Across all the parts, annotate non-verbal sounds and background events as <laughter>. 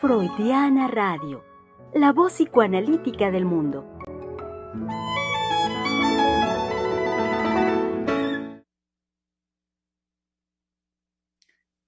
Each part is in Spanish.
Freudiana Radio, la voz psicoanalítica del mundo.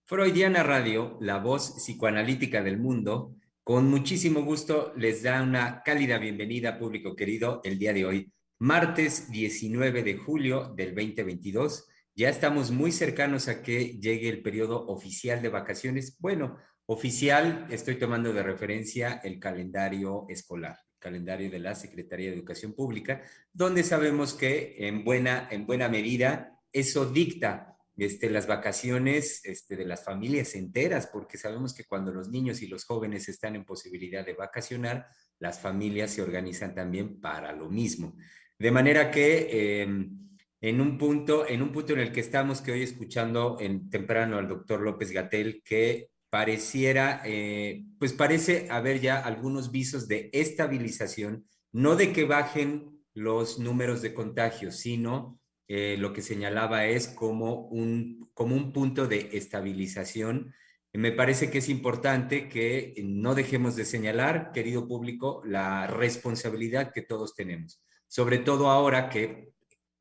Freudiana Radio, la voz psicoanalítica del mundo, con muchísimo gusto les da una cálida bienvenida, público querido, el día de hoy, martes 19 de julio del 2022. Ya estamos muy cercanos a que llegue el periodo oficial de vacaciones. Bueno, Oficial, estoy tomando de referencia el calendario escolar, calendario de la Secretaría de Educación Pública, donde sabemos que en buena, en buena medida eso dicta este, las vacaciones este, de las familias enteras, porque sabemos que cuando los niños y los jóvenes están en posibilidad de vacacionar, las familias se organizan también para lo mismo. De manera que em, en, un punto, en un punto en el que estamos, que hoy escuchando en temprano al doctor López Gatel, que pareciera, eh, pues parece haber ya algunos visos de estabilización, no de que bajen los números de contagios, sino eh, lo que señalaba es como un, como un punto de estabilización. Me parece que es importante que no dejemos de señalar, querido público, la responsabilidad que todos tenemos, sobre todo ahora que,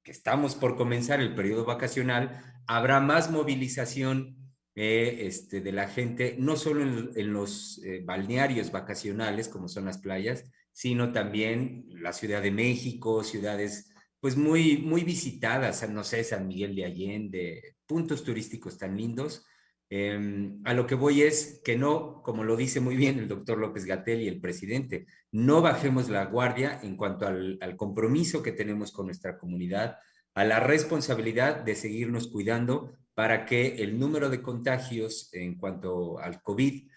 que estamos por comenzar el periodo vacacional, habrá más movilización este, de la gente, no solo en, los eh, balnearios vacacionales, como son las playas, sino también la Ciudad de México, ciudades pues muy, muy visitadas, no sé, San Miguel de Allende, puntos turísticos tan lindos. Em, a lo que voy es que no, como lo dice muy bien el doctor López Gatel y el presidente, no bajemos la guardia en cuanto al, compromiso que tenemos con nuestra comunidad, a la responsabilidad de seguirnos cuidando para que el número de contagios en cuanto al COVID,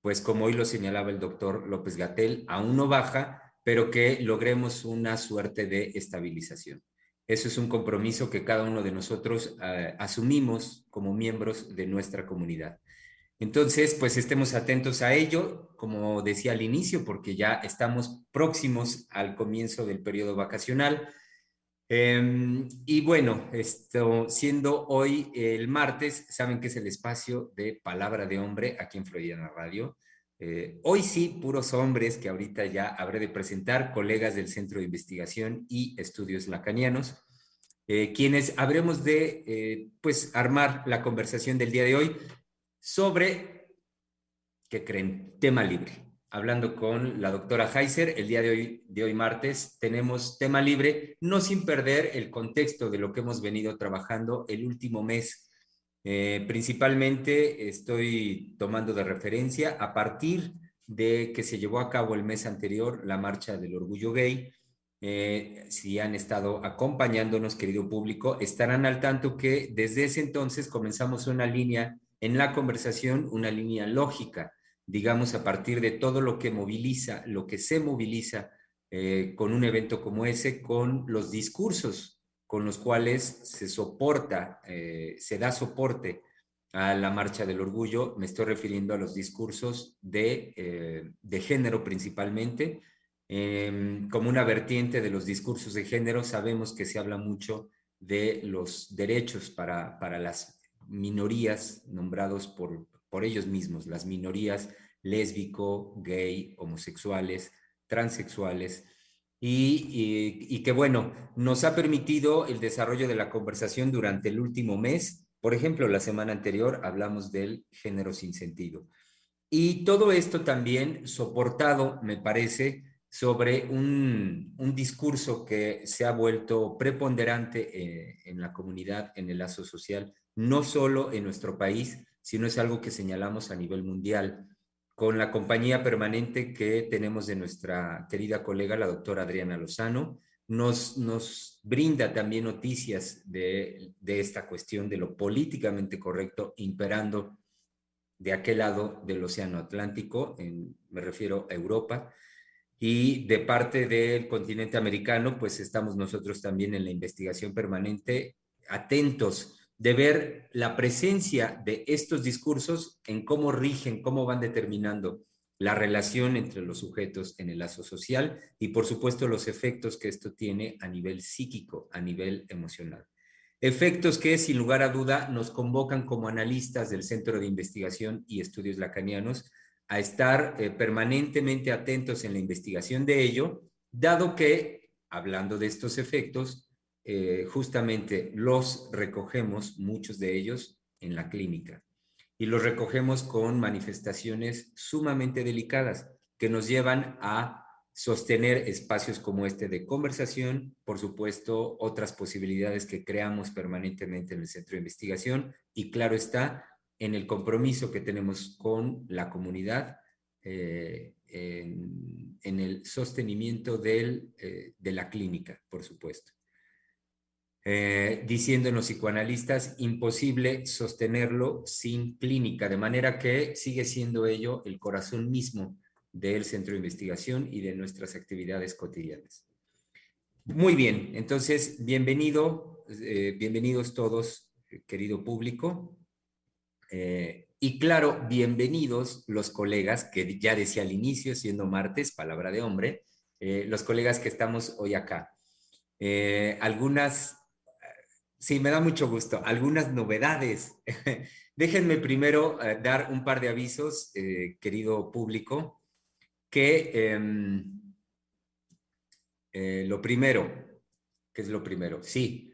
pues como hoy lo señalaba el doctor López Gatel, aún no baja, pero que logremos una suerte de estabilización. Eso es un compromiso que cada uno de nosotros eh, asumimos como miembros de nuestra comunidad. Entonces, pues estemos atentos a ello, como decía al inicio, porque ya estamos próximos al comienzo del periodo vacacional. Em, y bueno, esto, siendo hoy el martes, saben que es el espacio de Palabra de Hombre aquí en Florida Radio. Eh, hoy sí, puros hombres que ahorita ya habré de presentar, colegas del Centro de Investigación y Estudios Lacanianos, eh, quienes habremos de, eh, pues, armar la conversación del día de hoy sobre, ¿qué creen? Tema libre hablando con la doctora Heiser. El día de hoy, de hoy martes tenemos tema libre, no sin perder el contexto de lo que hemos venido trabajando el último mes. Eh, principalmente estoy tomando de referencia a partir de que se llevó a cabo el mes anterior la marcha del orgullo gay. Eh, si han estado acompañándonos, querido público, estarán al tanto que desde ese entonces comenzamos una línea en la conversación, una línea lógica digamos, a partir de todo lo que moviliza, lo que se moviliza eh, con un evento como ese, con los discursos con los cuales se soporta, eh, se da soporte a la marcha del orgullo. Me estoy refiriendo a los discursos de, eh, de género principalmente. Em, como una vertiente de los discursos de género, sabemos que se habla mucho de los derechos para, para las minorías nombrados por, por ellos mismos, las minorías lésbico, gay, homosexuales, transexuales, y, que bueno, nos ha permitido el desarrollo de la conversación durante el último mes. Por ejemplo, la semana anterior hablamos del género sin sentido. Y todo esto también soportado, me parece, sobre un, discurso que se ha vuelto preponderante eh, en la comunidad, en el lazo social, no solo en nuestro país, sino es algo que señalamos a nivel mundial, con la compañía permanente que tenemos de nuestra querida colega, la doctora Adriana Lozano. Nos, nos brinda también noticias de, de esta cuestión de lo políticamente correcto imperando de aquel lado del Océano Atlántico, me refiero a Europa, y de parte del continente americano, pues estamos nosotros también en la investigación permanente, atentos de ver la presencia de estos discursos en cómo rigen, cómo van determinando la relación entre los sujetos en el lazo social y por supuesto los efectos que esto tiene a nivel psíquico, a nivel emocional. Efectos que, sin lugar a duda, nos convocan como analistas del Centro de Investigación y Estudios Lacanianos a estar eh, permanentemente atentos en la investigación de ello, dado que, hablando de estos efectos, eh, justamente los recogemos, muchos de ellos, en la clínica. Y los recogemos con manifestaciones sumamente delicadas que nos llevan a sostener espacios como este de conversación, por supuesto, otras posibilidades que creamos permanentemente en el centro de investigación y claro está, en el compromiso que tenemos con la comunidad eh, en, el sostenimiento eh, de la clínica, por supuesto. Eh, diciéndonos psicoanalistas, imposible sostenerlo sin clínica, de manera que sigue siendo ello el corazón mismo del centro de investigación y de nuestras actividades cotidianas. Muy bien, entonces, bienvenido, eh, bienvenidos todos, querido público. Eh, y claro, bienvenidos los colegas, que ya decía al inicio, siendo martes, palabra de hombre, los colegas que estamos hoy acá. algunas, sí, me da mucho gusto, algunas novedades. <laughs> Déjenme primero dar un par de avisos, querido público que em, eh, lo primero, ¿qué es lo primero? Sí,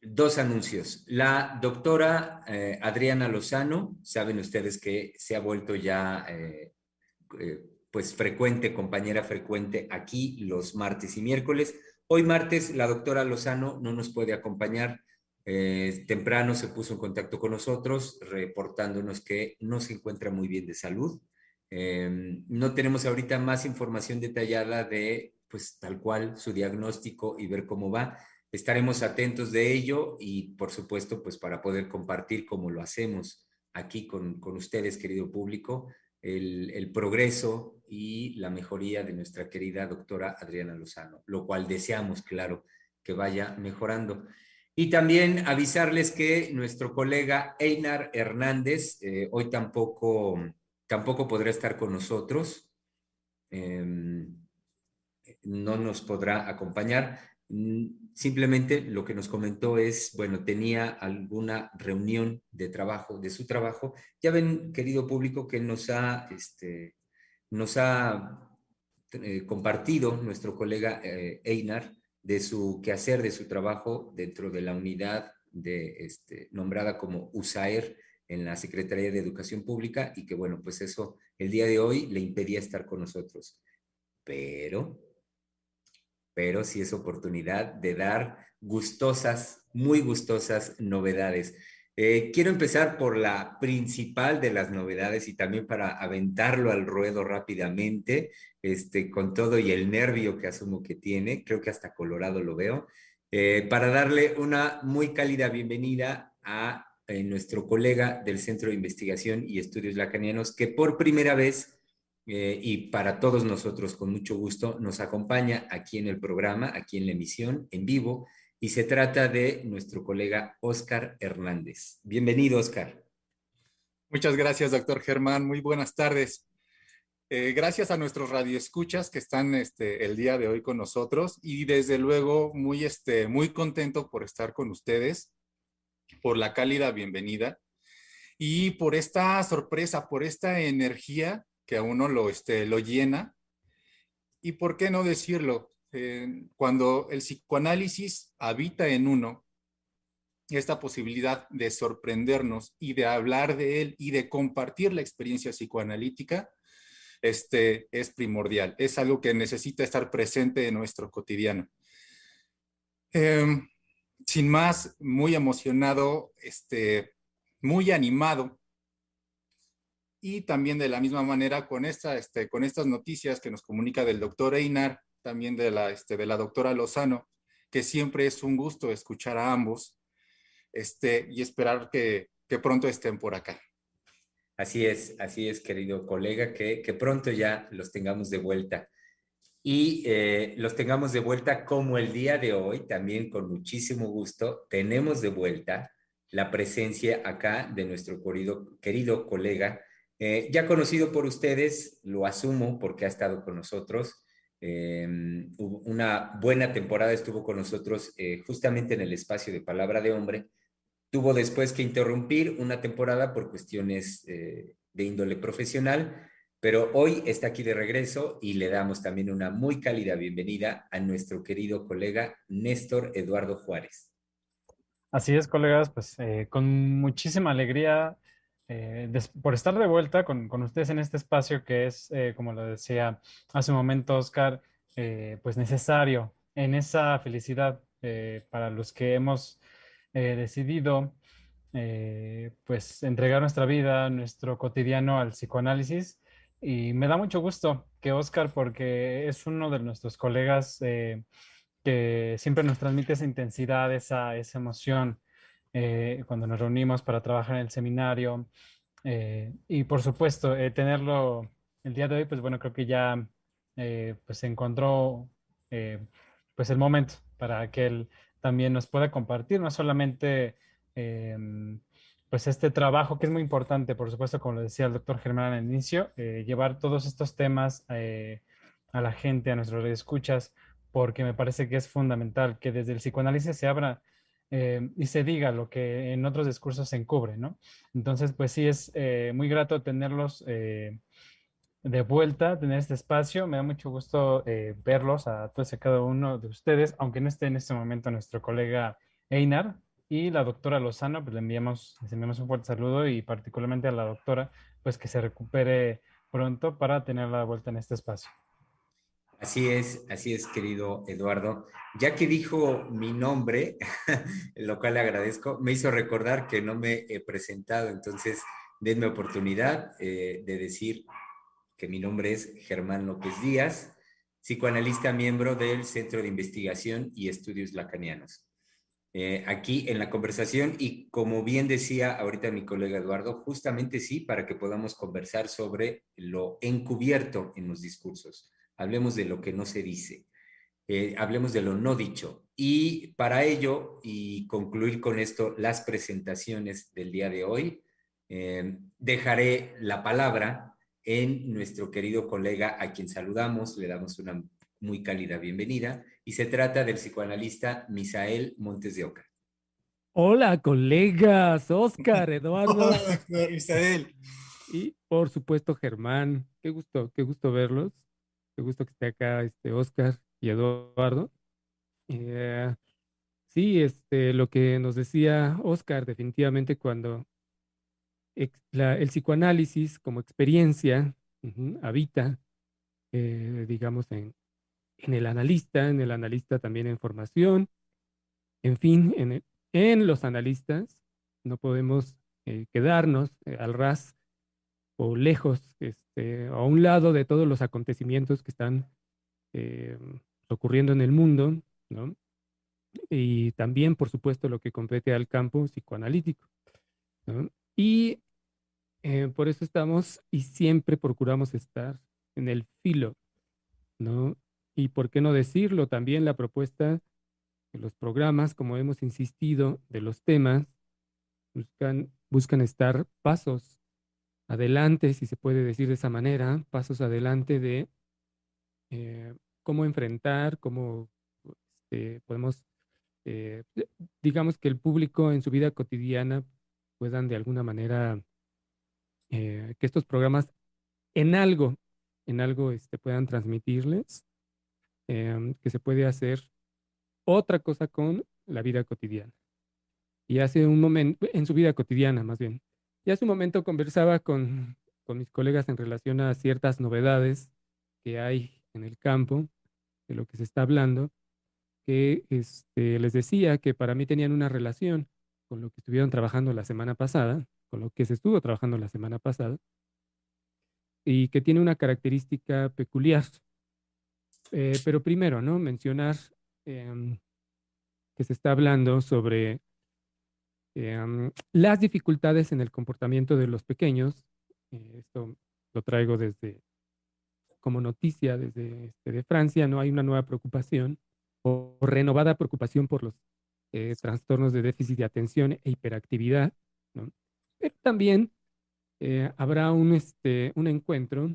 dos anuncios. La doctora eh, Adriana Lozano, saben ustedes que se ha vuelto ya eh, pues frecuente, compañera frecuente aquí los martes y miércoles. Hoy martes la doctora Lozano no nos puede acompañar. temprano se puso en contacto con nosotros reportándonos que no se encuentra muy bien de salud. Em, no tenemos ahorita más información detallada de, pues tal cual, su diagnóstico y ver cómo va. Estaremos atentos de ello y, por supuesto, pues para poder compartir como lo hacemos aquí con, con ustedes, querido público, el, progreso y la mejoría de nuestra querida doctora Adriana Lozano, lo cual deseamos, claro, que vaya mejorando. Y también avisarles que nuestro colega Einar Hernández, eh, hoy tampoco tampoco podrá estar con nosotros, em, no nos podrá acompañar. Mm, simplemente lo que nos comentó es, bueno, tenía alguna reunión de trabajo, de su trabajo. Ya ven, querido público, que nos ha, este, nos ha eh, compartido nuestro colega eh, Einar de su quehacer, de su trabajo dentro de la unidad de, este, nombrada como USAER, en la Secretaría de Educación Pública y que bueno, pues eso el día de hoy le impedía estar con nosotros. Pero, pero sí es oportunidad de dar gustosas, muy gustosas novedades. Eh, quiero empezar por la principal de las novedades y también para aventarlo al ruedo rápidamente, este, con todo y el nervio que asumo que tiene, creo que hasta colorado lo veo, eh, para darle una muy cálida bienvenida a eh, nuestro colega del Centro de Investigación y Estudios Lacanianos, que por primera vez y para todos nosotros con mucho gusto nos acompaña aquí en el programa, aquí en la emisión, en vivo, y se trata de nuestro colega Oscar Hernández. Bienvenido, Oscar. Muchas gracias, doctor Germán. Muy buenas tardes. Eh, gracias a nuestros radioescuchas que están este, el día de hoy con nosotros y desde luego muy, este, muy contento por estar con ustedes por la cálida bienvenida y por esta sorpresa, por esta energía que a uno lo, este, lo llena. Y por qué no decirlo, cuando el psicoanálisis habita en uno, esta posibilidad de sorprendernos y de hablar de él y de compartir la experiencia psicoanalítica, este, es primordial. Es algo que necesita estar presente en nuestro cotidiano. Em, sin más, muy emocionado, este, muy animado. Y también de la misma manera con, esta, este, con estas noticias que nos comunica del doctor Einar, también de la, este, de la doctora Lozano, que siempre es un gusto escuchar a ambos este, y esperar que, que pronto estén por acá. Así es, así es, querido colega, que, que pronto ya los tengamos de vuelta y eh, los tengamos de vuelta como el día de hoy, también con muchísimo gusto, tenemos de vuelta la presencia acá de nuestro querido, querido colega, eh, ya conocido por ustedes, lo asumo porque ha estado con nosotros, Em, una buena temporada estuvo con nosotros eh, justamente en el espacio de Palabra de Hombre. Tuvo después que interrumpir una temporada por cuestiones eh, de índole profesional, pero hoy está aquí de regreso y le damos también una muy cálida bienvenida a nuestro querido colega Néstor Eduardo Juárez. Así es, colegas, pues eh, con muchísima alegría eh, por estar de vuelta con, con, ustedes en este espacio que es, eh, como lo decía hace un momento Oscar, pues necesario en esa felicidad para los que hemos decidido pues entregar nuestra vida, nuestro cotidiano al psicoanálisis. Y me da mucho gusto que Oscar, porque es uno de nuestros colegas que siempre nos transmite esa intensidad, esa, esa emoción eh, cuando nos reunimos para trabajar en el seminario. Eh, y por supuesto, eh, tenerlo el día de hoy, pues bueno, creo que ya pues se encontró pues el momento para que él también nos pueda compartir, no solamente pues este trabajo que es muy importante, por supuesto, como lo decía el doctor Germán al inicio, llevar todos estos temas a la gente, a nuestros escuchas, porque me parece que es fundamental que desde el psicoanálisis se abra eh, y se diga lo que en otros discursos se encubre, ¿no? Entonces, pues sí, es eh, muy grato tenerlos eh, de vuelta, tener este espacio. Me da mucho gusto verlos a todos y cada uno de ustedes, aunque no esté en este momento nuestro colega Einar y la doctora Lozano, pues le enviamos, les enviamos un fuerte saludo y particularmente a la doctora, pues que se recupere pronto para tenerla de vuelta en este espacio. Así es, así es, querido Eduardo. Ya que dijo mi nombre, <laughs> lo cual le agradezco, me hizo recordar que no me he presentado, entonces denme oportunidad eh, de decir que mi nombre es Germán López Díaz, psicoanalista miembro del Centro de Investigación y Estudios Lacanianos. Eh, aquí en la conversación y como bien decía ahorita mi colega Eduardo, justamente sí, para que podamos conversar sobre lo encubierto en los discursos hablemos de lo que no se dice, eh, hablemos de lo no dicho. Y para ello, y concluir con esto las presentaciones del día de hoy, eh, dejaré la palabra en nuestro querido colega a quien saludamos, le damos una muy cálida bienvenida, y se trata del psicoanalista Misael Montes de Oca. Hola, colegas, Oscar, Eduardo. <laughs> Hola, Misael. Y por supuesto, Germán. Qué gusto, qué gusto verlos. Qué gusto que esté acá este Oscar y Eduardo. Eh, sí, este, lo que nos decía Oscar, definitivamente cuando el psicoanálisis como experiencia habita, eh, digamos, en, en, el analista, en el analista también en formación, en fin, en, los analistas, no podemos eh, quedarnos al ras o lejos, este, a un lado de todos los acontecimientos que están eh, ocurriendo en el mundo, ¿no? Y también, por supuesto, lo que compete al campo psicoanalítico. ¿no? Y eh, por eso estamos y siempre procuramos estar en el filo, ¿no? Y por qué no decirlo, también la propuesta de los programas, como hemos insistido, de los temas, buscan, buscan estar pasos adelante, si se puede decir de esa manera, pasos adelante de eh, cómo enfrentar, cómo este, podemos, eh, digamos que el público en su vida cotidiana puedan de alguna manera, eh, que estos programas en algo, en algo este, puedan transmitirles, em, que se puede hacer otra cosa con la vida cotidiana. Y hace un momento, en su vida cotidiana más bien, y hace un momento conversaba con, con mis colegas en relación a ciertas novedades que hay en el campo, de lo que se está hablando, que este, les decía que para mí tenían una relación con lo que estuvieron trabajando la semana pasada, con lo que se estuvo trabajando la semana pasada, y que tiene una característica peculiar. Eh, pero primero, ¿no? Mencionar em, que se está hablando sobre Em, las dificultades en el comportamiento de los pequeños, eh, esto lo traigo desde como noticia desde este, de Francia, no hay una nueva preocupación o renovada preocupación por los eh, trastornos de déficit de atención e hiperactividad, también eh, habrá un, este, un encuentro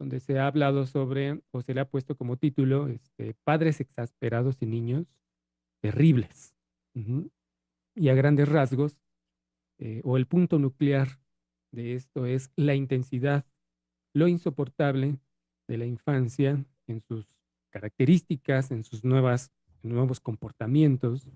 donde se ha hablado sobre, o se le ha puesto como título, este, Padres exasperados y niños terribles. Y a grandes rasgos, eh, o el punto nuclear de esto es la intensidad, lo insoportable de la infancia en sus características, en sus nuevas, nuevos comportamientos,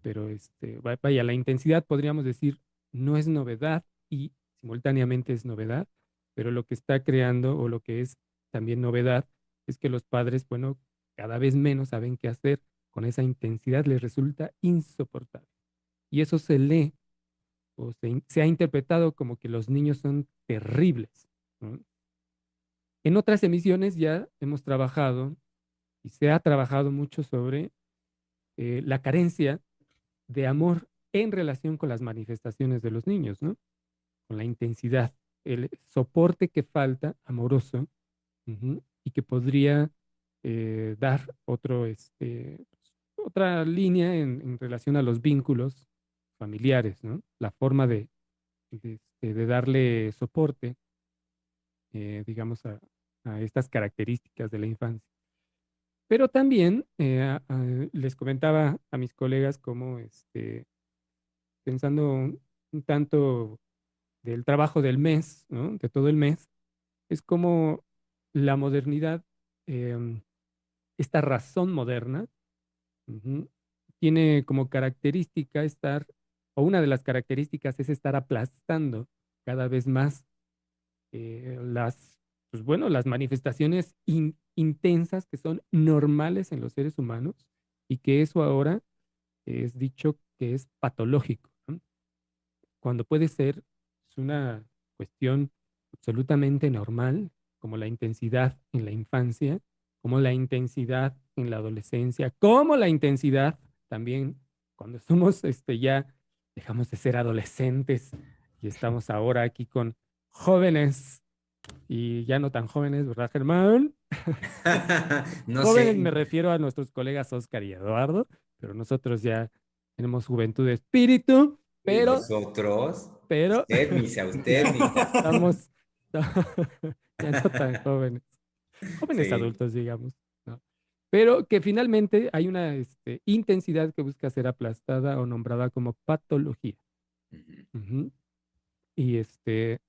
pero este, vaya, la intensidad podríamos decir no es novedad y simultáneamente es novedad, pero lo que está creando o lo que es también novedad es que los padres, bueno, cada vez menos saben qué hacer con esa intensidad, les resulta insoportable. Y eso se lee o se, ha interpretado como que los niños son terribles. En otras emisiones ya hemos trabajado y se ha trabajado mucho sobre eh, la carencia de amor en relación con las manifestaciones de los niños. Con la intensidad, el soporte que falta amoroso y que podría eh, dar otro, este, otra línea en, relación a los vínculos familiares, ¿no? La forma de, de, este, darle soporte, eh, digamos, a, a, estas características de la infancia. Pero también eh, les comentaba a mis colegas cómo, este, pensando un, tanto del trabajo del mes, de todo el mes, es como la modernidad, em, esta razón moderna, tiene como característica estar, o una de las características es estar aplastando cada vez más eh, las, pues bueno, las manifestaciones intensas que son normales en los seres humanos y que eso ahora es dicho que es patológico. Cuando puede ser es una cuestión absolutamente normal, como la intensidad en la infancia, como la intensidad en la adolescencia, como la intensidad también cuando somos este, ya dejamos de ser adolescentes y estamos ahora aquí con jóvenes y ya no tan jóvenes, ¿verdad, Germán? <laughs> no jóvenes me refiero a nuestros colegas Oscar y Eduardo, pero nosotros ya tenemos juventud de espíritu, pero... nosotros? Pero... Usted, misa, <laughs> usted, Estamos <laughs> ya no tan jóvenes. Jóvenes adultos, digamos. Pero que finalmente hay una este, intensidad que busca ser aplastada o nombrada como patología. Y este,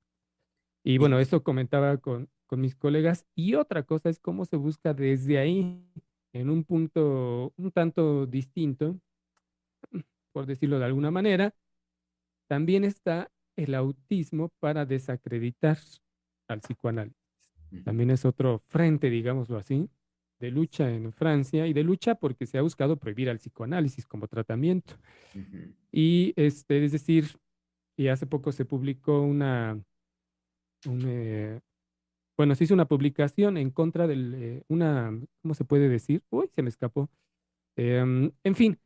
y bueno, eso comentaba con, con mis colegas. Y otra cosa es cómo se busca desde ahí, en un punto un tanto distinto, por decirlo de alguna manera, también está el autismo para desacreditar al psicoanálisis. También es otro frente, digámoslo así, de lucha en Francia y de lucha porque se ha buscado prohibir al psicoanálisis como tratamiento. Y este, es decir, y hace poco se publicó una, eh, bueno, se hizo una publicación en contra de eh, una, ¿cómo se puede decir? Uy, se me escapó. Em, en fin,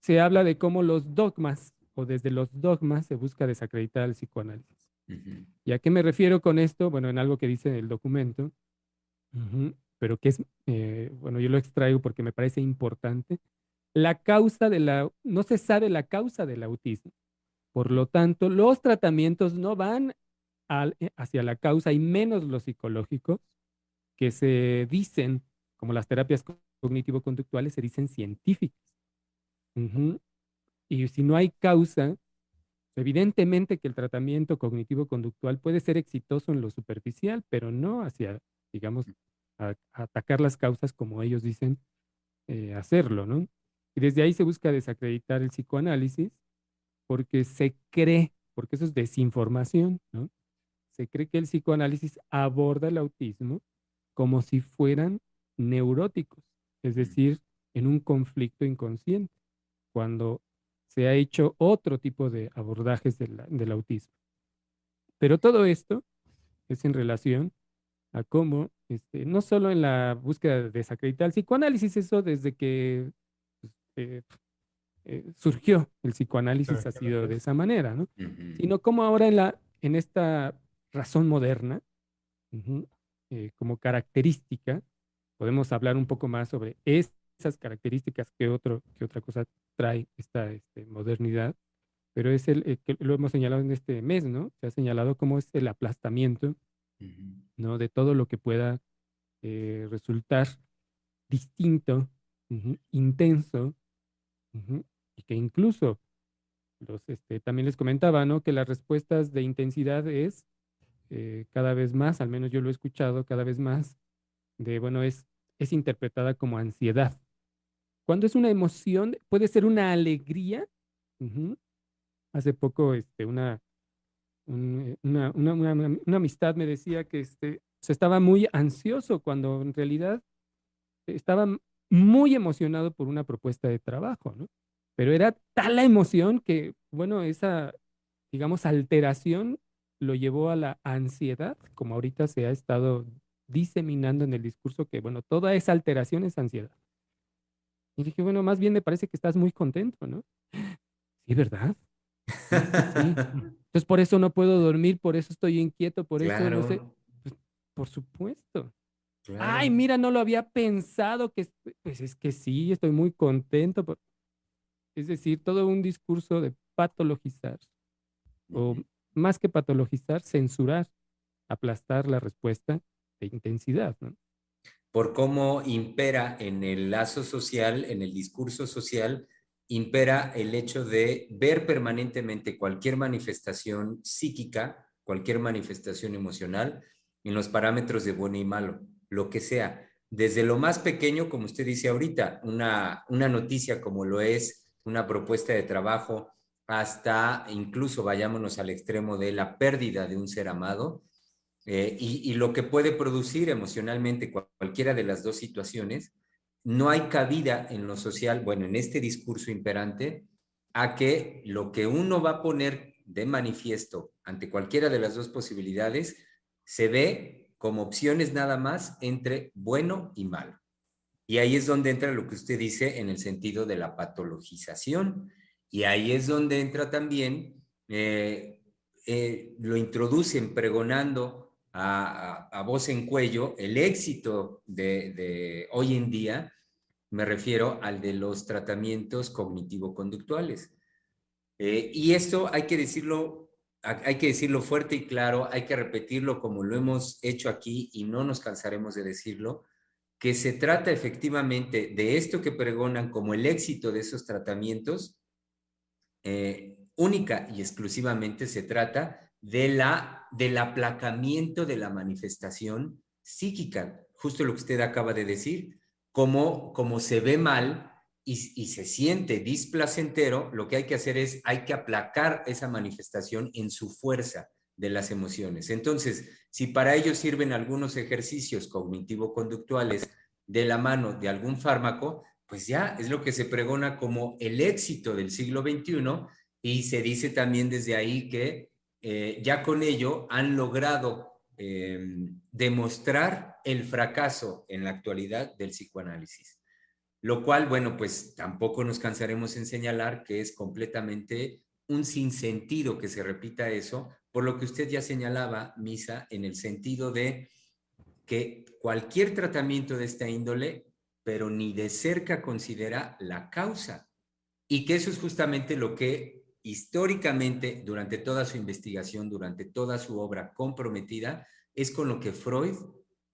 se habla de cómo los dogmas o desde los dogmas se busca desacreditar al psicoanálisis. ¿Y a qué me refiero con esto? Bueno, en algo que dice el documento, pero que es, eh, bueno, yo lo extraigo porque me parece importante. La causa de la, no se sabe la causa del autismo. Por lo tanto, los tratamientos no van eh, hacia la causa y menos los psicológicos que se dicen, como las terapias cognitivo-conductuales, se dicen científicas. Y si no hay causa, Evidentemente que el tratamiento cognitivo-conductual puede ser exitoso en lo superficial, pero no hacia, digamos, atacar las causas como ellos dicen eh, hacerlo, ¿no? Y desde ahí se busca desacreditar el psicoanálisis porque se cree, porque eso es desinformación, ¿no? Se cree que el psicoanálisis aborda el autismo como si fueran neuróticos, es decir, en un conflicto inconsciente, cuando se ha hecho otro tipo de abordajes del, autismo. Pero todo esto es en relación a cómo, este, no solo en la búsqueda de desacreditar el psicoanálisis, eso desde que pues, eh, eh, surgió el psicoanálisis ha sido de esa manera, ¿no? Sino como ahora en, la, en esta razón moderna, eh, como característica, podemos hablar un poco más sobre esas características que, otro, que otra cosa trae esta este, modernidad, pero es el, que lo hemos señalado en este mes, ¿no? Se ha señalado cómo es el aplastamiento ¿no? De todo lo que pueda eh, resultar distinto, intenso, y que incluso los, este, también les comentaba, ¿no? Que las respuestas de intensidad es eh, cada vez más, al menos yo lo he escuchado cada vez más, de, bueno, es, es interpretada como ansiedad. Cuando es una emoción, puede ser una alegría. Hace poco, este, una, una, una, una, amistad me decía que este, se estaba muy ansioso cuando en realidad estaba muy emocionado por una propuesta de trabajo, ¿no? Pero era tal la emoción que, bueno, esa, digamos, alteración lo llevó a la ansiedad, como ahorita se ha estado diseminando en el discurso que, bueno, toda esa alteración es ansiedad. Y dije, bueno, más bien me parece que estás muy contento, ¿no? <gasps> Sí, ¿verdad? <laughs> Entonces por eso no puedo dormir, por eso estoy inquieto, por eso no sé. Pues, por supuesto. Ay, mira, no lo había pensado que, pues es que sí, estoy muy contento. Es decir, todo un discurso de patologizar, o más que patologizar, censurar, aplastar la respuesta de intensidad, ¿no? Por cómo impera en el lazo social, en el discurso social, impera el hecho de ver permanentemente cualquier manifestación psíquica, cualquier manifestación emocional, en los parámetros de bueno y malo, lo que sea. Desde lo más pequeño, como usted dice ahorita, una, una noticia como lo es una propuesta de trabajo, hasta incluso vayámonos al extremo de la pérdida de un ser amado, eh, y, y, lo que puede producir emocionalmente cualquiera de las dos situaciones, no hay cabida en lo social, bueno, en este discurso imperante, a que lo que uno va a poner de manifiesto ante cualquiera de las dos posibilidades se ve como opciones nada más entre bueno y malo. Y ahí es donde entra lo que usted dice en el sentido de la patologización. Y ahí es donde entra también, eh, eh, lo introducen pregonando a, voz en cuello el éxito de, hoy en día, me refiero al de los tratamientos cognitivo-conductuales. Eh, y esto hay que decirlo, hay que decirlo fuerte y claro, hay que repetirlo como lo hemos hecho aquí y no nos cansaremos de decirlo, que se trata efectivamente de esto que pregonan como el éxito de esos tratamientos, eh, única y exclusivamente se trata de la, del aplacamiento de la manifestación psíquica, justo lo que usted acaba de decir, como, como se ve mal y, se siente displacentero, lo que hay que hacer es, hay que aplacar esa manifestación en su fuerza de las emociones. Entonces, si para ello sirven algunos ejercicios cognitivo-conductuales de la mano de algún fármaco, pues ya es lo que se pregona como el éxito del siglo XXI y se dice también desde ahí que eh, ya con ello han logrado em, demostrar el fracaso en la actualidad del psicoanálisis. Lo cual, bueno, pues tampoco nos cansaremos en señalar que es completamente un sinsentido que se repita eso, por lo que usted ya señalaba, Misa, en el sentido de que cualquier tratamiento de esta índole, pero ni de cerca considera la causa. Y que eso es justamente lo que históricamente, durante toda su investigación, durante toda su obra comprometida, es con lo que Freud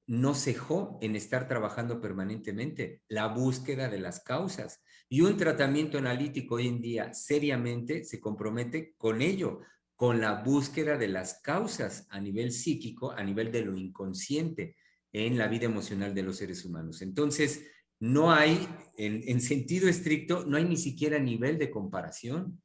no cejó en estar trabajando permanentemente, la búsqueda de las causas. Y un tratamiento analítico hoy en día seriamente se compromete con ello, con la búsqueda de las causas a nivel psíquico, a nivel de lo inconsciente en la vida emocional de los seres humanos. Entonces, no hay, en, en sentido estricto, no hay ni siquiera nivel de comparación.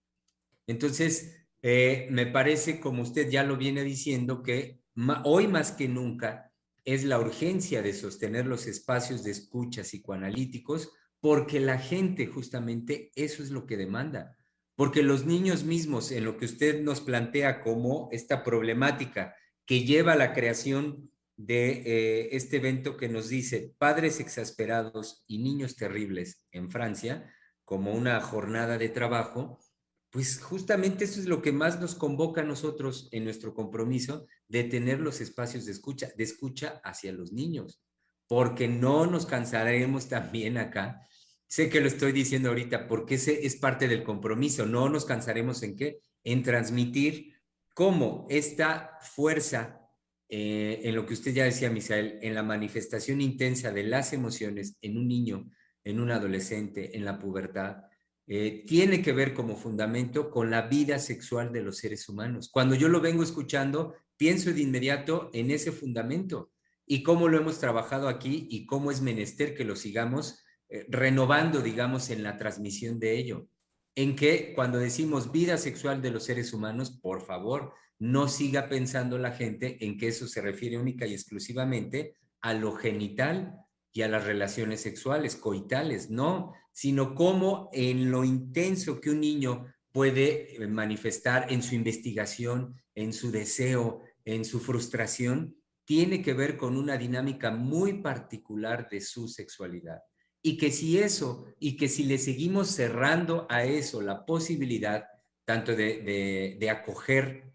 Entonces, eh, me parece, como usted ya lo viene diciendo, que hoy más que nunca es la urgencia de sostener los espacios de escucha psicoanalíticos porque la gente justamente eso es lo que demanda. Porque los niños mismos, en lo que usted nos plantea como esta problemática que lleva a la creación de eh, este evento que nos dice padres exasperados y niños terribles en Francia, como una jornada de trabajo, pues justamente eso es lo que más nos convoca a nosotros en nuestro compromiso de tener los espacios de escucha, de escucha hacia los niños, porque no nos cansaremos también acá. Sé que lo estoy diciendo ahorita porque ese es parte del compromiso, no nos cansaremos en qué? En transmitir cómo esta fuerza eh, en lo que usted ya decía, Misael, en la manifestación intensa de las emociones en un niño, en un adolescente, en la pubertad, eh, tiene que ver como fundamento con la vida sexual de los seres humanos. Cuando yo lo vengo escuchando, pienso de inmediato en ese fundamento y cómo lo hemos trabajado aquí y cómo es menester que lo sigamos eh, renovando, digamos, en la transmisión de ello. En que cuando decimos vida sexual de los seres humanos, por favor, no siga pensando la gente en que eso se refiere única y exclusivamente a lo genital y a las relaciones sexuales, coitales, no, sino cómo en lo intenso que un niño puede eh, manifestar en su investigación, en su deseo, en su frustración, tiene que ver con una dinámica muy particular de su sexualidad. Y que si eso, y que si le seguimos cerrando a eso la posibilidad, tanto de, de, acoger,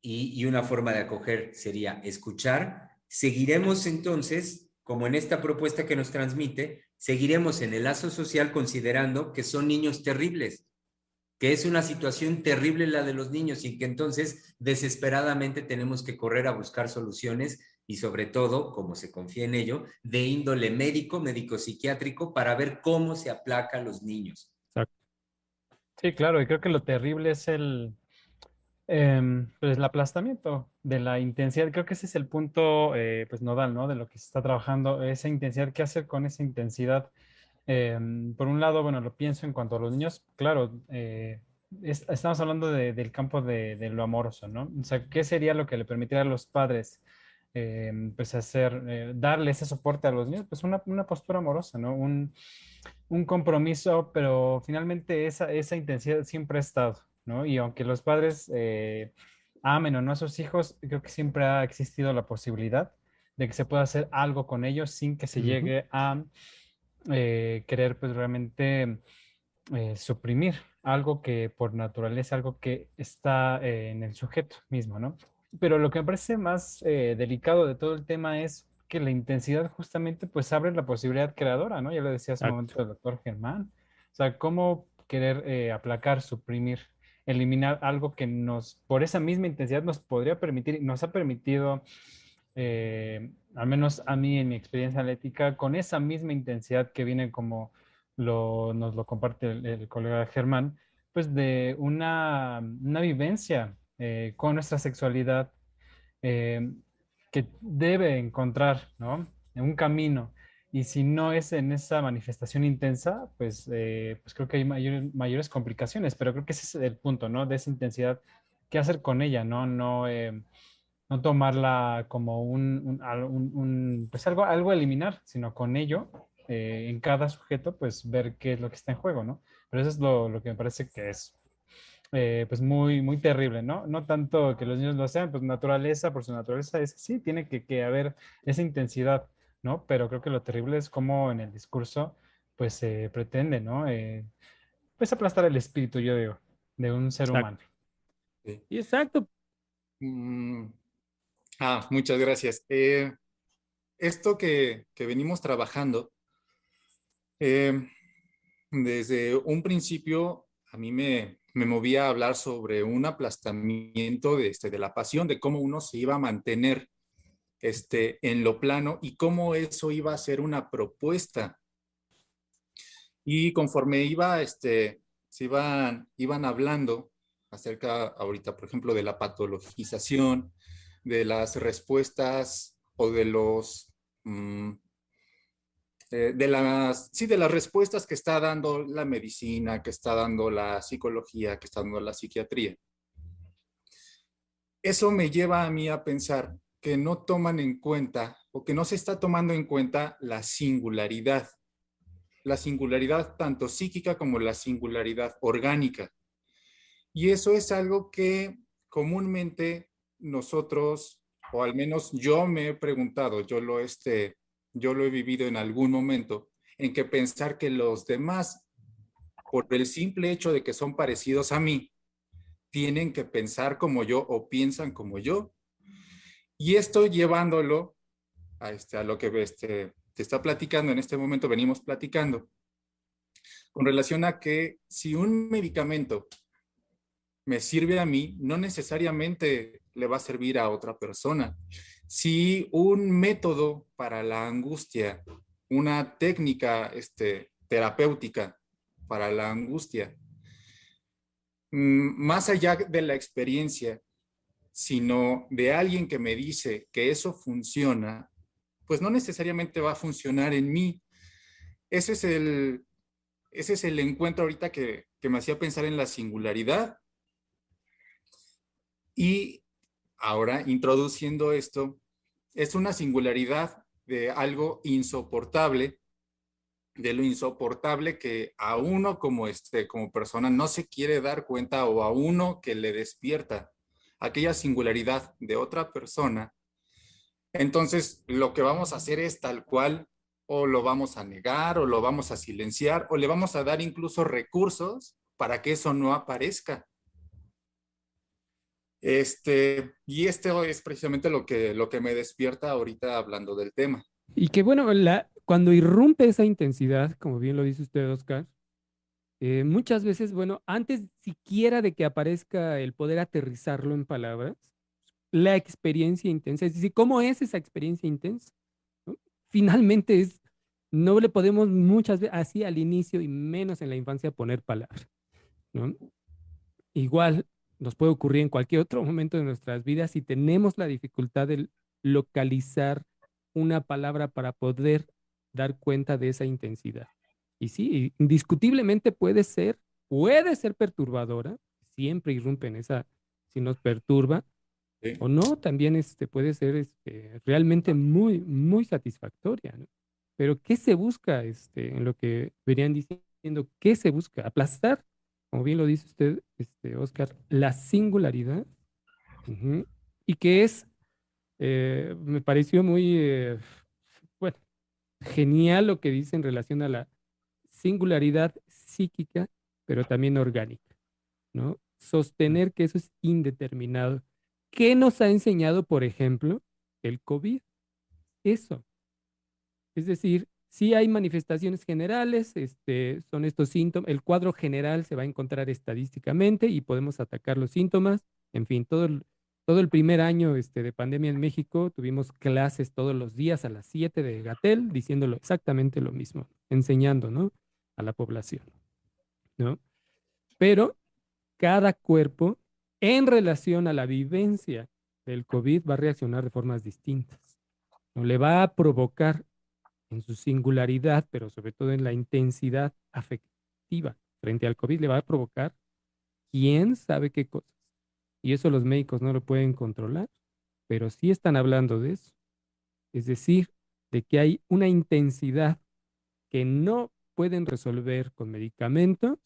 y, y una forma de acoger sería escuchar, seguiremos entonces, como en esta propuesta que nos transmite, seguiremos en el lazo social considerando que son niños terribles, que es una situación terrible la de los niños y que entonces desesperadamente tenemos que correr a buscar soluciones y sobre todo, como se confía en ello, de índole médico, médico-psiquiátrico, para ver cómo se aplaca a los niños. Sí, claro, y creo que lo terrible es el, em, pues el aplastamiento de la intensidad. Creo que ese es el punto eh, pues nodal, ¿no? De lo que se está trabajando, esa intensidad, ¿qué hacer con esa intensidad? Em, por un lado, bueno, lo pienso en cuanto a los niños, claro, eh, estamos hablando del campo de, lo amoroso, ¿no? O sea, ¿qué sería lo que le permitiría a los padres, em, pues, hacer, eh, darle ese soporte a los niños? Pues una, postura amorosa, ¿no? Un, compromiso, pero finalmente esa, esa intensidad siempre ha estado, ¿no? Y aunque los padres amen o no a sus hijos, creo que siempre ha existido la posibilidad de que se pueda hacer algo con ellos sin que se llegue a eh, querer pues realmente eh, suprimir algo que por naturaleza, algo que está eh, en el sujeto mismo, ¿no? Pero lo que me parece más delicado de todo el tema es que la intensidad justamente pues abre la posibilidad creadora, ¿no? Ya lo decía hace un momento el doctor Germán. O sea, cómo querer aplacar, suprimir, eliminar algo que nos, por esa misma intensidad, nos podría permitir, nos ha permitido eh, al menos a mí en mi experiencia atlética, con esa misma intensidad que viene como lo, nos lo comparte el, colega Germán, pues de una, una vivencia eh, con nuestra sexualidad eh, que debe encontrar, ¿no? Un camino. Y si no es en esa manifestación intensa, pues, pues creo que hay mayores complicaciones, pero creo que ese es el punto, ¿no? De esa intensidad, ¿qué hacer con ella, ¿no? No no tomarla como un, un, pues algo, algo a eliminar, sino con ello, eh, en cada sujeto, pues ver qué es lo que está en juego, ¿no? Pero eso es lo, lo que me parece que es, eh, pues muy, muy terrible, ¿no? No tanto que los niños lo sean, pues naturaleza, por su naturaleza es sí, tiene que, que haber esa intensidad, ¿no? Pero creo que lo terrible es cómo en el discurso, pues se pretende, ¿no? Eh, pues aplastar el espíritu, yo digo, de un ser humano. Y exacto. Mm, Ah, muchas gracias. Eh, esto que, venimos trabajando, eh, desde un principio a mí me, movía a hablar sobre un aplastamiento de, este, de la pasión, de cómo uno se iba a mantener este, en lo plano y cómo eso iba a ser una propuesta. Y conforme iba, este, se iban, iban hablando acerca ahorita, por ejemplo, de la patologización, de las respuestas o de los... Mm, eh, de las, sí, de las respuestas que está dando la medicina, que está dando la psicología, que está dando la psiquiatría. Eso me lleva a mí a pensar que no toman en cuenta o que no se está tomando en cuenta la singularidad, la singularidad tanto psíquica como la singularidad orgánica. Y eso es algo que comúnmente nosotros, o al menos yo me he preguntado, yo lo, este, yo lo he vivido en algún momento, en que pensar que los demás, por el simple hecho de que son parecidos a mí, tienen que pensar como yo o piensan como yo. Y esto llevándolo a, este, a lo que este, te está platicando en este momento, venimos platicando, con relación a que si un medicamento me sirve a mí, no necesariamente le va a servir a otra persona. Si un método para la angustia, una técnica este, terapéutica para la angustia, mm, más allá de la experiencia, sino de alguien que me dice que eso funciona, pues no necesariamente va a funcionar en mí. Ese es el, ese es el encuentro ahorita que, que me hacía pensar en la singularidad y ahora, introduciendo esto, es una singularidad de algo insoportable, de lo insoportable que a uno como, este, como persona no se quiere dar cuenta o a uno que le despierta aquella singularidad de otra persona, entonces lo que vamos a hacer es tal cual o lo vamos a negar o lo vamos a silenciar o le vamos a dar incluso recursos para que eso no aparezca. Este, y esto es precisamente lo que, lo que me despierta ahorita hablando del tema. Y que bueno, cuando irrumpe esa intensidad, como bien lo dice usted, Oscar, eh, muchas veces, bueno, antes siquiera de que aparezca el poder aterrizarlo en palabras, la experiencia intensa, es decir, ¿cómo es esa experiencia intensa? Finalmente es, no le podemos muchas veces, así al inicio y menos en la infancia, poner palabras. Igual, nos puede ocurrir en cualquier otro momento de nuestras vidas si tenemos la dificultad de localizar una palabra para poder dar cuenta de esa intensidad. Y sí, indiscutiblemente puede ser, puede ser perturbadora, siempre irrumpe en esa, si nos perturba, o no, también este, puede ser este, realmente muy, muy satisfactoria. Pero ¿qué se busca este, en lo que venían diciendo? ¿Qué se busca? Aplastar como bien lo dice usted, este, Oscar, la singularidad, y que es, eh, me pareció muy, eh, bueno, genial lo que dice en relación a la singularidad psíquica, pero también orgánica, ¿no? Sostener que eso es indeterminado. ¿Qué nos ha enseñado, por ejemplo, el COVID? Eso. Es decir, Sí hay manifestaciones generales, este, son estos síntomas, el cuadro general se va a encontrar estadísticamente y podemos atacar los síntomas. En fin, todo el, todo el primer año este, de pandemia en México tuvimos clases todos los días a las 7 de Gatel diciéndolo exactamente lo mismo, enseñando ¿no? A la población. ¿no? Pero cada cuerpo en relación a la vivencia del COVID va a reaccionar de formas distintas. ¿no? Le va a provocar en su singularidad, pero sobre todo en la intensidad afectiva frente al COVID, le va a provocar quién sabe qué cosas. Y eso los médicos no lo pueden controlar, pero sí están hablando de eso. Es decir, de que hay una intensidad que no pueden resolver con medicamentos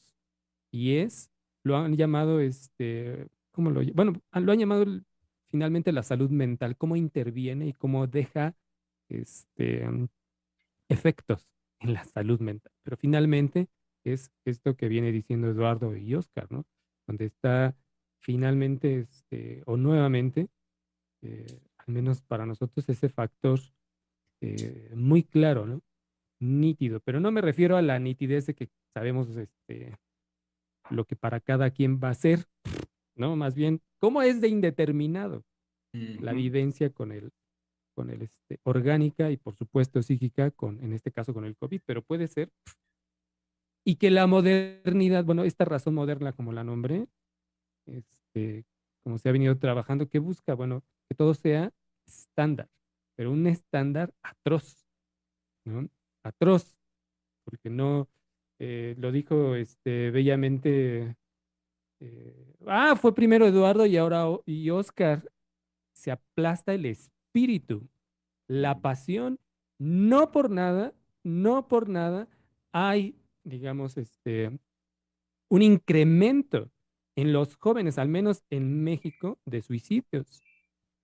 y es, lo han llamado, este, ¿cómo lo Bueno, lo han llamado finalmente la salud mental, cómo interviene y cómo deja este, efectos en la salud mental. Pero finalmente es esto que viene diciendo Eduardo y Oscar, ¿no? Donde está finalmente este, o nuevamente, eh, al menos para nosotros, ese factor eh, muy claro, ¿no? Nítido. Pero no me refiero a la nitidez de que sabemos este, lo que para cada quien va a ser, ¿no? Más bien, ¿cómo es de indeterminado la vivencia con el, con el este, orgánica y por supuesto psíquica, con, en este caso con el COVID, pero puede ser. Y que la modernidad, bueno, esta razón moderna, como la nombré, este, como se ha venido trabajando, que busca, bueno, que todo sea estándar, pero un estándar atroz, ¿no? Atroz, porque no, eh, lo dijo este, bellamente, eh, ah, fue primero Eduardo y ahora y Oscar, se aplasta el espíritu la pasión, no por nada, no por nada hay, digamos, este, un incremento en los jóvenes, al menos en México, de suicidios,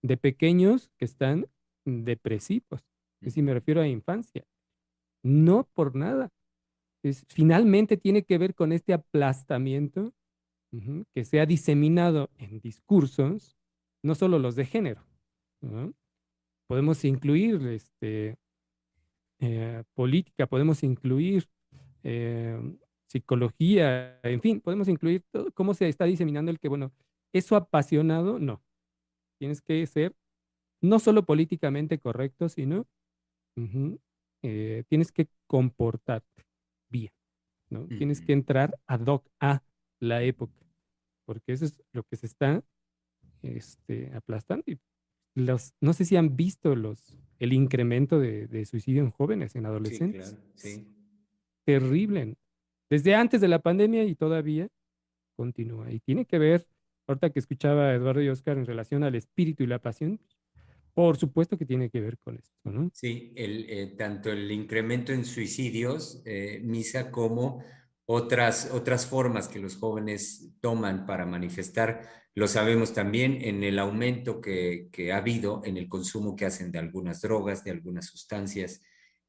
de pequeños que están depresivos. Y si me refiero a infancia, no por nada. Es, finalmente tiene que ver con este aplastamiento que se ha diseminado en discursos, no solo los de género, podemos incluir este, eh, política, podemos incluir eh, psicología, en fin, podemos incluir todo, cómo se está diseminando el que, bueno, eso apasionado, no. Tienes que ser no solo políticamente correcto, sino eh, tienes que comportarte bien, ¿no? Tienes que entrar ad hoc a la época, porque eso es lo que se está este, aplastando. Y los, no sé si han visto los, el incremento de, suicidio en jóvenes, en adolescentes. Sí, Terrible. Desde antes de la pandemia y todavía continúa. Y tiene que ver, ahorita que escuchaba a Eduardo y Oscar en relación al espíritu y la pasión, por supuesto que tiene que ver con esto, ¿no? Sí, eh, tanto el incremento en suicidios, eh, Misa, como otras, otras formas que los jóvenes toman para manifestar, lo sabemos también en el aumento que, que ha habido en el consumo que hacen de algunas drogas, de algunas sustancias.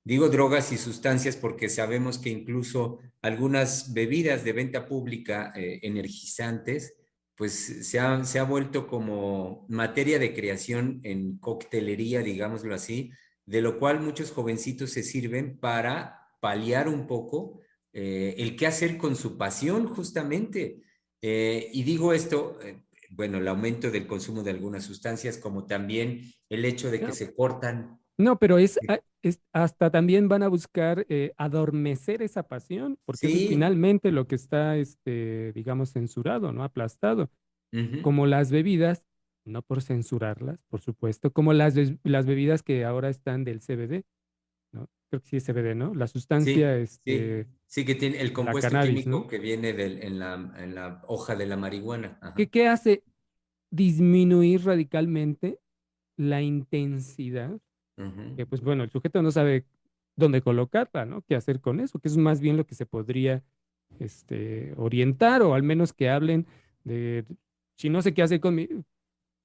Digo drogas y sustancias porque sabemos que incluso algunas bebidas de venta pública eh, energizantes pues se ha, se ha vuelto como materia de creación en coctelería, digámoslo así, de lo cual muchos jovencitos se sirven para paliar un poco eh, el qué hacer con su pasión, justamente. Eh, y digo esto, eh, bueno, el aumento del consumo de algunas sustancias, como también el hecho de que se cortan. No, pero es, es, hasta también van a buscar adormecer esa pasión, porque es finalmente lo que está, este, digamos, censurado, ¿no? Aplastado. Como las bebidas, no por censurarlas, por supuesto, como las, las bebidas que ahora están del CBD, ¿no? Creo que sí es CBD, ¿no? La sustancia, sí, este... Sí, que tiene el compuesto químico que viene en, la, en, la, hoja de la marihuana. ¿Qué, ¿Qué hace? Disminuir radicalmente la intensidad, que pues bueno, el sujeto no sabe dónde colocarla, ¿no? ¿Qué hacer con eso? Que es más bien lo que se podría este, orientar o al menos que hablen de, si no sé qué hacer con,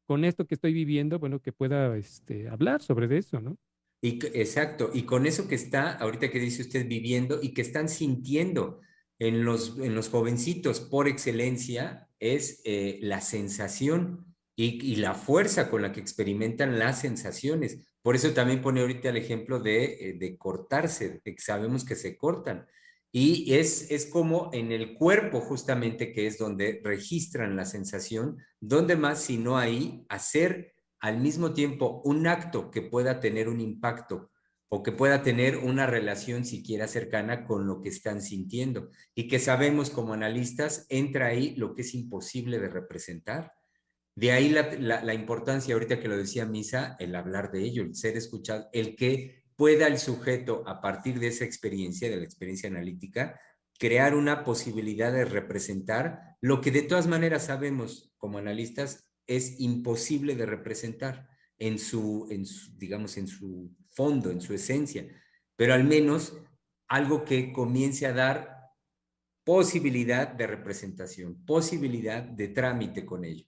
con esto que estoy viviendo, bueno, que pueda este, hablar sobre eso, ¿no? Y, exacto, y con eso que está, ahorita que dice usted, viviendo y que están sintiendo en los, en los jovencitos por excelencia, es eh, la sensación y, y, la fuerza con la que experimentan las sensaciones. Por eso también pone ahorita el ejemplo de, eh, de cortarse, que sabemos que se cortan. Y es, es como en el cuerpo justamente que es donde registran la sensación, donde más si no ahí hacer al mismo tiempo un acto que pueda tener un impacto o que pueda tener una relación siquiera cercana con lo que están sintiendo y que sabemos como analistas entra ahí lo que es imposible de representar. De ahí la, importancia, ahorita que lo decía Misa, el hablar de ello, el ser escuchado, el que pueda el sujeto, a partir de esa experiencia, de la experiencia analítica, crear una posibilidad de representar lo que de todas maneras sabemos como analistas es imposible de representar en su, en digamos, en su fondo, en su esencia, pero al menos algo que comience a dar posibilidad de representación, posibilidad de trámite con ello.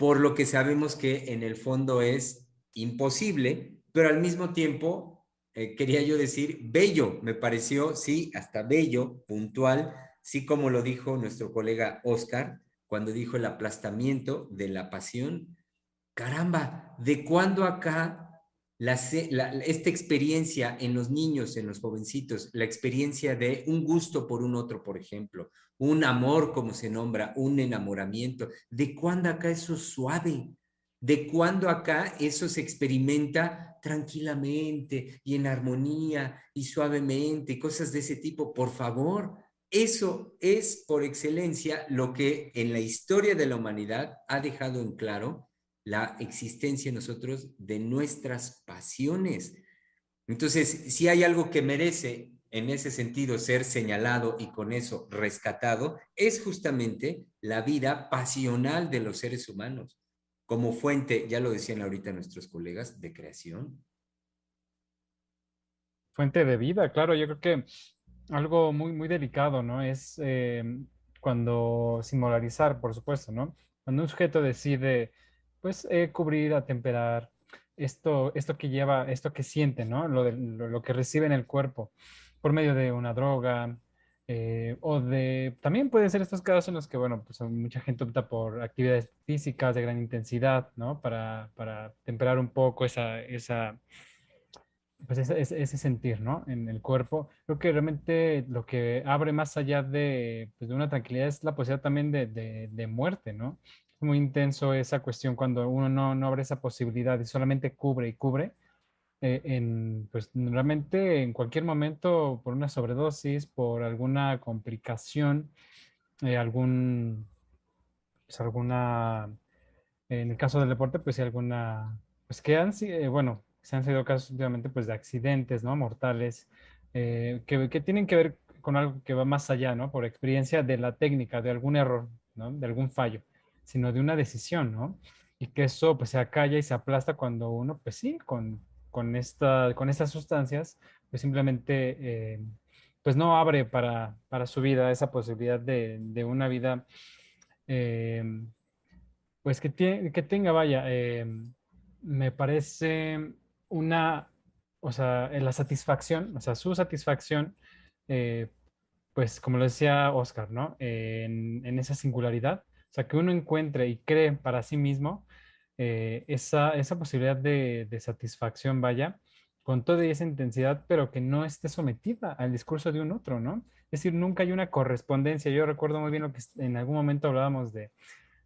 Por lo que sabemos que en el fondo es imposible, pero al mismo tiempo, eh, quería yo decir, bello, me pareció, sí, hasta bello, puntual, sí como lo dijo nuestro colega Oscar, cuando dijo el aplastamiento de la pasión. Caramba, ¿de cuándo acá esta experiencia en los niños, en los jovencitos, la experiencia de un gusto por un otro, por ejemplo, un amor, como se nombra, un enamoramiento, ¿de cuándo acá eso es suave? ¿De cuándo acá eso se experimenta tranquilamente y en armonía y suavemente cosas de ese tipo? Por favor, eso es por excelencia lo que en la historia de la humanidad ha dejado en claro la existencia en nosotros de nuestras pasiones. Entonces, si hay algo que merece en ese sentido ser señalado y con eso rescatado, es justamente la vida pasional de los seres humanos, como fuente, ya lo decían ahorita nuestros colegas, de creación. Fuente de vida, claro, yo creo que algo muy, muy delicado, ¿no? Es eh, cuando, sin moralizar, por supuesto, ¿no? Cuando un sujeto decide, pues, eh, cubrir, atemperar esto, esto que lleva, esto que siente, ¿no? Lo, de, lo, que recibe en el cuerpo por medio de una droga, eh, o de, también puede ser estos casos en los que, bueno, pues mucha gente opta por actividades físicas de gran intensidad, ¿no? Para, para temperar un poco esa, esa pues ese, sentir, ¿no? En el cuerpo. Creo que realmente lo que abre más allá de, pues, de una tranquilidad es la posibilidad también de, de, muerte, ¿no? Muy intenso esa cuestión cuando uno no, no abre esa posibilidad y solamente cubre y cubre. Eh, en, pues realmente en cualquier momento por una sobredosis, por alguna complicación, eh, algún, pues alguna, en el caso del deporte, pues si alguna, pues que han, eh, bueno, se han sido casos últimamente pues de accidentes, ¿no? Mortales, eh, que, que, tienen que ver con algo que va más allá, ¿no? Por experiencia de la técnica, de algún error, ¿no? De algún fallo, sino de una decisión, ¿no? Y que eso pues se acalla y se aplasta cuando uno, pues sí, con, con, esta, con estas sustancias, pues simplemente, eh, pues no abre para, para, su vida esa posibilidad de, de una vida, eh, pues que, que tenga, vaya, me parece una, o sea, la satisfacción, o sea, su satisfacción, eh, pues como lo decía Oscar, ¿no? en, esa singularidad, o sea, que uno encuentre y cree para sí mismo eh, esa, esa, posibilidad de, satisfacción, vaya, con toda esa intensidad, pero que no esté sometida al discurso de un otro, ¿no? Es decir, nunca hay una correspondencia. Yo recuerdo muy bien lo que en algún momento hablábamos de,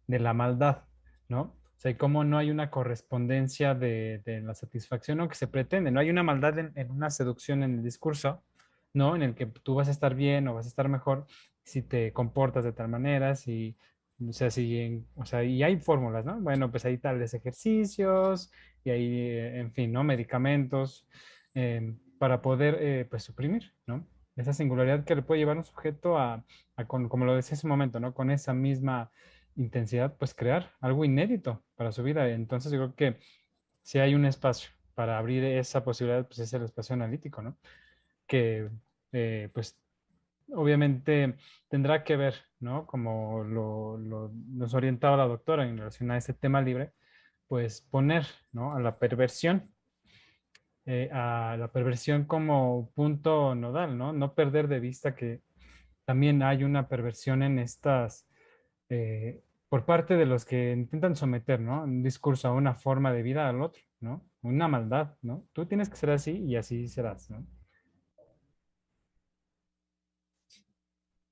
de la maldad, ¿no? O sea, y cómo no hay una correspondencia de, la satisfacción o que se pretende. No hay una maldad en, una seducción en el discurso, ¿no? En el que tú vas a estar bien o vas a estar mejor si te comportas de tal manera, si, o sea, si, o sea, y hay fórmulas, ¿no? Bueno, pues hay tales ejercicios y hay, eh, en fin, ¿no? Medicamentos eh, para poder, eh, pues, suprimir, ¿no? Esa singularidad que le puede llevar un sujeto a, a como lo decía hace un momento, ¿no? Con esa misma intensidad, pues crear algo inédito para su vida. Entonces yo creo que si hay un espacio para abrir esa posibilidad, pues es el espacio analítico, ¿no? Que eh, pues obviamente tendrá que ver, ¿no? Como lo, nos orientaba la doctora en relación a este tema libre, pues poner, ¿no? A la perversión, eh, a la perversión como punto nodal, ¿no? No perder de vista que también hay una perversión en estas eh, por parte de los que intentan someter, ¿no? Un discurso a una forma de vida al otro, ¿no? Una maldad, ¿no? Tú tienes que ser así y así serás, ¿no?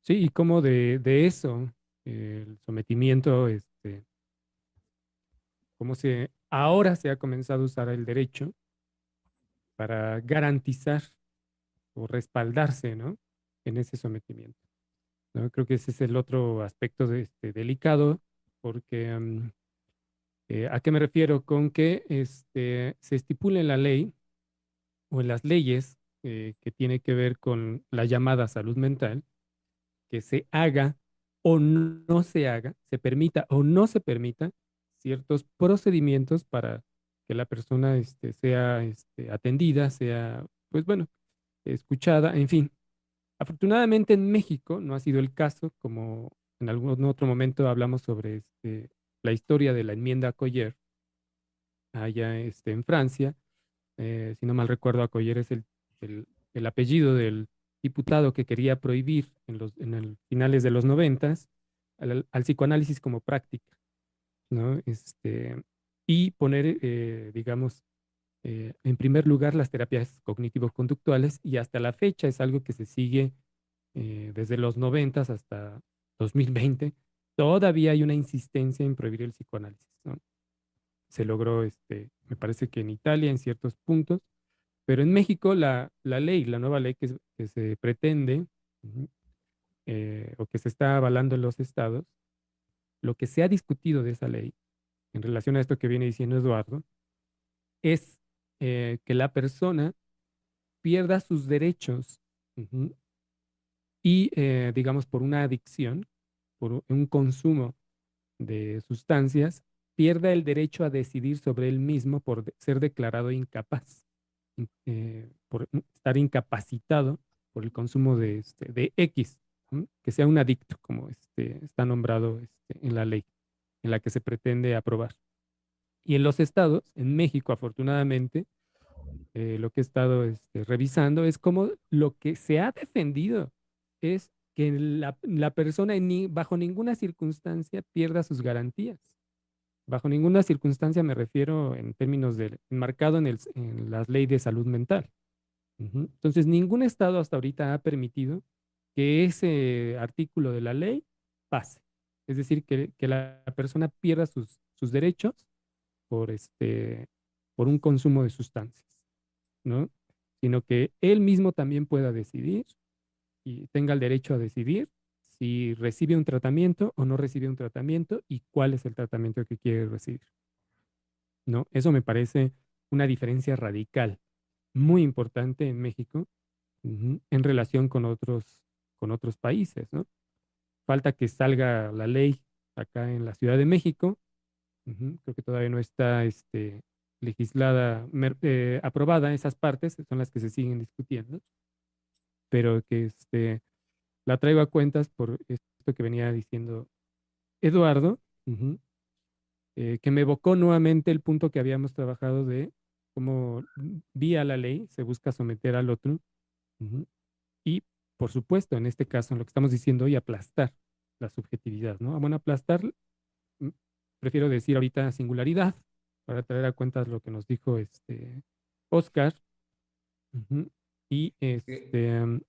Sí, y como de, eso, el sometimiento, este, como se ahora se ha comenzado a usar el derecho para garantizar o respaldarse, ¿no? En ese sometimiento. Creo que ese es el otro aspecto de este, delicado, porque eh, ¿a qué me refiero? Con que este, se estipule en la ley o en las leyes eh, que tiene que ver con la llamada salud mental, que se haga o no se haga, se permita o no se permita ciertos procedimientos para que la persona este, sea este, atendida, sea, pues bueno, escuchada, en fin, Afortunadamente en México no ha sido el caso, como en algún otro momento hablamos sobre este, la historia de la enmienda Coyer, allá este, en Francia. Eh, si no mal recuerdo, Coyer es el, apellido del diputado que quería prohibir en los finales de los noventas al, psicoanálisis como práctica, ¿no? Este, y poner, eh, digamos, eh, en primer lugar, las terapias cognitivo-conductuales y hasta la fecha es algo que se sigue eh, desde los 90 hasta 2020. Todavía hay una insistencia en prohibir el psicoanálisis. Se logró, este, me parece que en Italia en ciertos puntos, pero en México la, la ley, la nueva ley que, se pretende eh, o que se está avalando en los estados, lo que se ha discutido de esa ley en relación a esto que viene diciendo Eduardo, es eh, que la persona pierda sus derechos y, eh, digamos, por una adicción, por un consumo de sustancias, pierda el derecho a decidir sobre él mismo por ser declarado incapaz, eh, por estar incapacitado por el consumo de, este, de X, que sea un adicto, como este, está nombrado este, en la ley en la que se pretende aprobar. Y en los estados, en México afortunadamente, eh, lo que he estado este, revisando es como lo que se ha defendido es que la, persona bajo ninguna circunstancia pierda sus garantías. Bajo ninguna circunstancia me refiero en términos de enmarcado en, el, en la ley de salud mental. Entonces, ningún estado hasta ahorita ha permitido que ese artículo de la ley pase. Es decir, que, que la persona pierda sus, sus derechos por, este, por un consumo de sustancias, ¿no? Sino que él mismo también pueda decidir y tenga el derecho a decidir si recibe un tratamiento o no recibe un tratamiento y cuál es el tratamiento que quiere recibir. ¿No? Eso me parece una diferencia radical, muy importante en México en relación con otros, con otros países, ¿no? Falta que salga la ley acá en la Ciudad de México. Creo que todavía no está este, legislada, eh, aprobada esas partes, son las que se siguen discutiendo, pero que este, la traigo a cuentas por esto que venía diciendo Eduardo, eh, que me evocó nuevamente el punto que habíamos trabajado de cómo vía la ley se busca someter al otro y, por supuesto, en este caso, en lo que estamos diciendo hoy, aplastar la subjetividad, ¿no? Bueno, aplastar, mm, prefiero decir ahorita singularidad, para traer a cuentas lo que nos dijo este Oscar. Y este, ¿me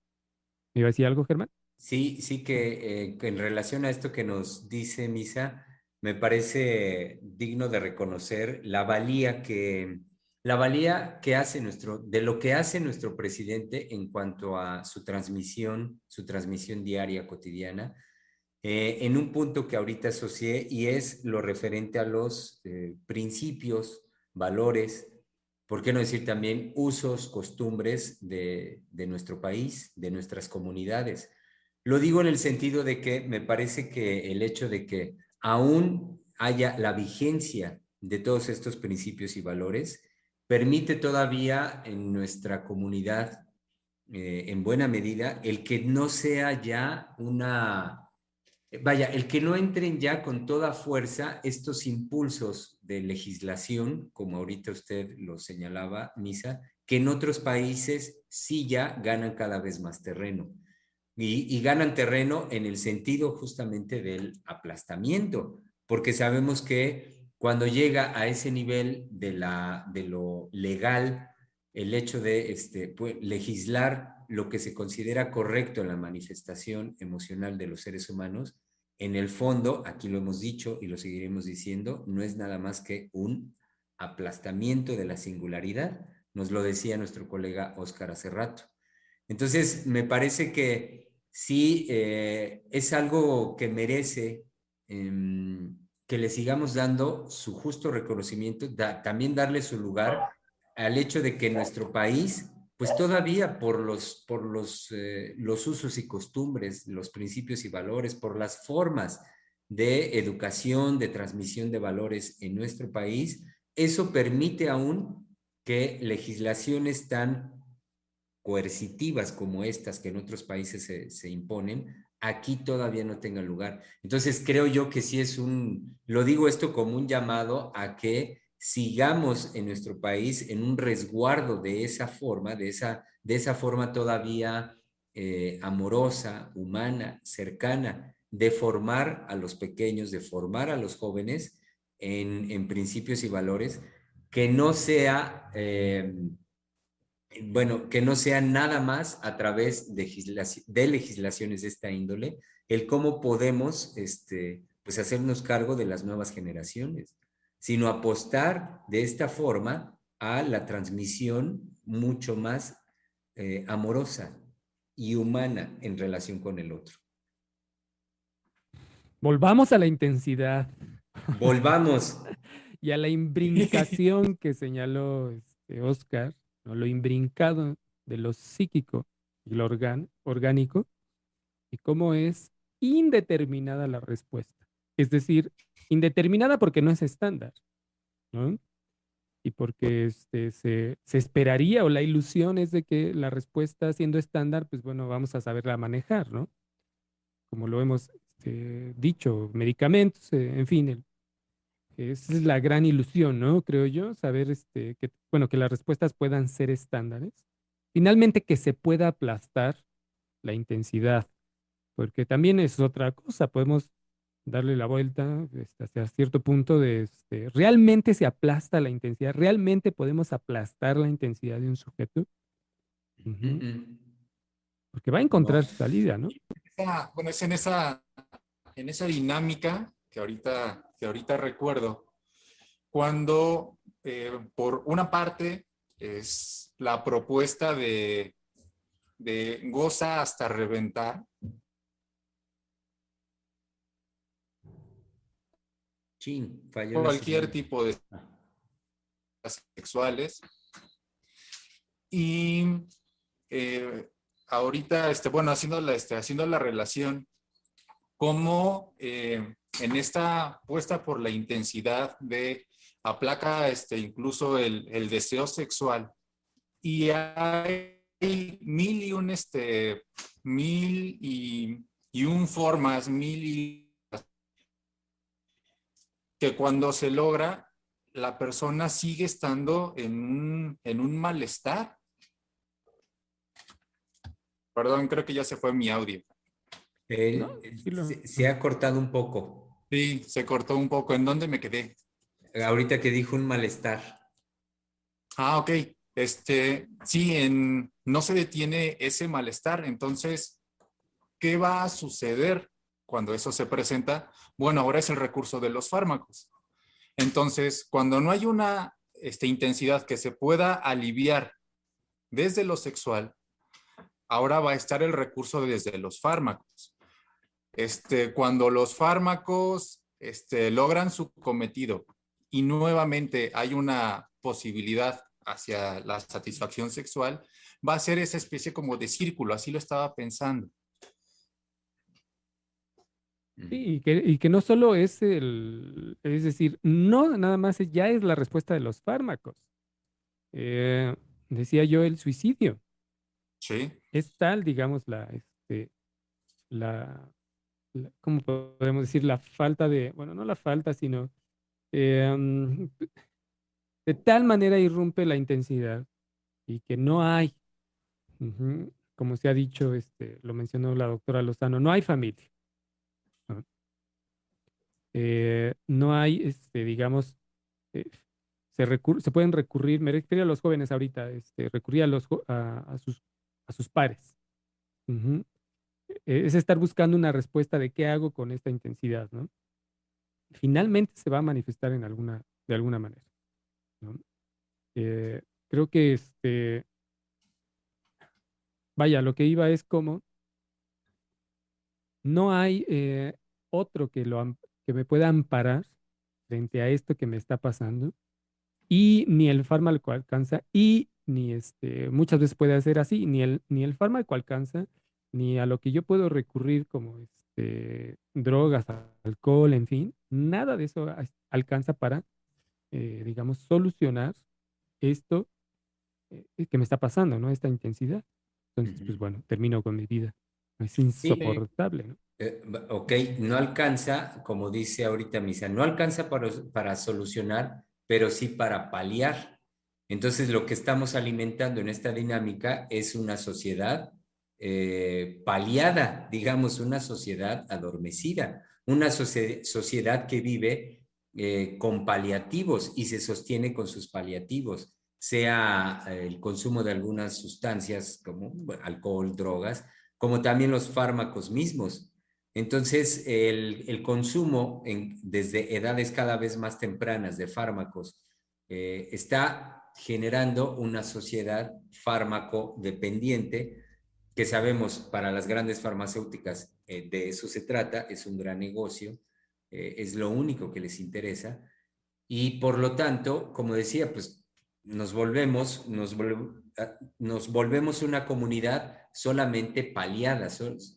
iba a decir algo, Germán? Sí, sí eh, que, en relación a esto que nos dice Misa, me parece digno de reconocer la valía que la valía que hace nuestro de lo que hace nuestro presidente en cuanto a su transmisión, su transmisión diaria cotidiana, eh, en un punto que ahorita asocié y es lo referente a los eh, principios, valores, ¿por qué no decir también usos, costumbres de, de nuestro país, de nuestras comunidades? Lo digo en el sentido de que me parece que el hecho de que aún haya la vigencia de todos estos principios y valores permite todavía en nuestra comunidad, eh, en buena medida, el que no sea ya una, vaya, el que no entren ya con toda fuerza estos impulsos de legislación, como ahorita usted lo señalaba, Misa, que en otros países sí ya ganan cada vez más terreno y, ganan terreno en el sentido justamente del aplastamiento, porque sabemos que cuando llega a ese nivel de, la, de lo legal, el hecho de este, pues, legislar lo que se considera correcto en la manifestación emocional de los seres humanos, en el fondo, aquí lo hemos dicho y lo seguiremos diciendo, no es nada más que un aplastamiento de la singularidad. Nos lo decía nuestro colega Oscar hace rato. Entonces, me parece que sí eh, es algo que merece em, que le sigamos dando su justo reconocimiento, también darle su lugar al hecho de que nuestro país, pues todavía por los, por los, eh, los usos y costumbres, los principios y valores, por las formas de educación, de transmisión de valores en nuestro país, eso permite aún que legislaciones tan coercitivas como estas que en otros países se, imponen, aquí todavía no tengan lugar. Entonces creo yo que sí es un, lo digo esto como un llamado a que sigamos en nuestro país en un resguardo de esa forma, de esa, de esa forma todavía eh, amorosa, humana, cercana, de formar a los pequeños, de formar a los jóvenes en, principios y valores, que no sea... Eh, bueno, que no sea nada más a través de, legislaciones de esta índole, el cómo podemos este, pues hacernos cargo de las nuevas generaciones, sino apostar de esta forma a la transmisión mucho más eh, amorosa y humana en relación con el otro. Volvamos a la intensidad. Volvamos. <laughs> y a la imbrincación que señaló este Oscar lo imbrincado de lo psíquico y lo orgánico, y cómo es indeterminada la respuesta. Es decir, indeterminada porque no es estándar, ¿no? Y porque este, se, esperaría o la ilusión es de que la respuesta siendo estándar, pues bueno, vamos a saberla manejar, ¿no? Como lo hemos este, dicho, medicamentos, eh, en fin, el, esa es la gran ilusión, ¿no? Creo yo, saber este, que, bueno, que las respuestas puedan ser estándares. Finalmente, que se pueda aplastar la intensidad, porque también es otra cosa. Podemos darle la vuelta este, hasta cierto punto de este, realmente se aplasta la intensidad, realmente podemos aplastar la intensidad de un sujeto. Porque va a encontrar su salida, ¿no? bueno, es en esa, en esa dinámica que ahorita, que ahorita recuerdo, cuando eh, por una parte es la propuesta de, de goza hasta reventar, cualquier tipo de sexuales. Y eh, ahorita, este, bueno, haciendo la, este, haciendo la relación, como eh, en esta puesta por la intensidad de aplaca este, incluso el, el deseo sexual y hay mil y un, este, mil y, y un formas, mil y que cuando se logra, la persona sigue estando en un, malestar. Perdón, creo que ya se fue mi audio. Eh, se, ha cortado un poco. Sí, se cortó un poco. ¿En dónde me quedé? Ahorita que dijo un malestar. Ah, ok. Este, sí, en, no se detiene ese malestar. Entonces, ¿qué va a suceder? cuando eso se presenta, bueno, ahora es el recurso de los fármacos. Entonces, cuando no hay una este, intensidad que se pueda aliviar desde lo sexual, ahora va a estar el recurso desde los fármacos. Este, cuando los fármacos este, logran su cometido y nuevamente hay una posibilidad hacia la satisfacción sexual, va a ser esa especie como de círculo, así lo estaba pensando. Sí, y que, no solo es el, es decir, no nada más ya es la respuesta de los fármacos. Eh, decía yo el suicidio. Sí. Es tal, digamos, la, este, la, ¿cómo podemos decir? La falta de, bueno, no la falta, sino em, de tal manera irrumpe la intensidad y que no hay, como se ha dicho, este, lo mencionó la doctora Lozano, no hay familia. Eh, no hay, este, digamos, eh, se, pueden recurrir, me refiero a los jóvenes ahorita, este, recurrir a, los, a, sus, a sus pares. E, es estar buscando una respuesta de qué hago con esta intensidad, ¿no? Finalmente se va a manifestar en alguna, de alguna manera. Eh, creo que este, vaya, lo que iba es como no hay otro que lo, que me pueda amparar frente a esto que me está pasando y ni el fármaco alcanza y ni este, muchas veces puede hacer así, ni el, ni el fármaco alcanza, ni a lo que yo puedo recurrir como este, drogas, alcohol, en fin, nada de eso alcanza para, eh, digamos, solucionar esto eh, que me está pasando, ¿no? Esta intensidad. Entonces, pues bueno, termino con mi vida. Es insoportable, ¿no? Eh, ok, no alcanza, como dice ahorita Misa, no alcanza para, para solucionar, pero sí para paliar. Entonces, lo que estamos alimentando en esta dinámica es una sociedad eh, paliada, digamos, una sociedad adormecida, una sociedad que vive eh, con paliativos y se sostiene con sus paliativos, sea el consumo de algunas sustancias como alcohol, drogas, como también los fármacos mismos. Entonces, el, consumo desde edades cada vez más tempranas de fármacos eh, está generando una sociedad fármaco dependiente que sabemos para las grandes farmacéuticas eh, de eso se trata, es un gran negocio, eh, es lo único que les interesa y por lo tanto, como decía, pues nos volvemos, nos, ah, nos volvemos una comunidad solamente paliada,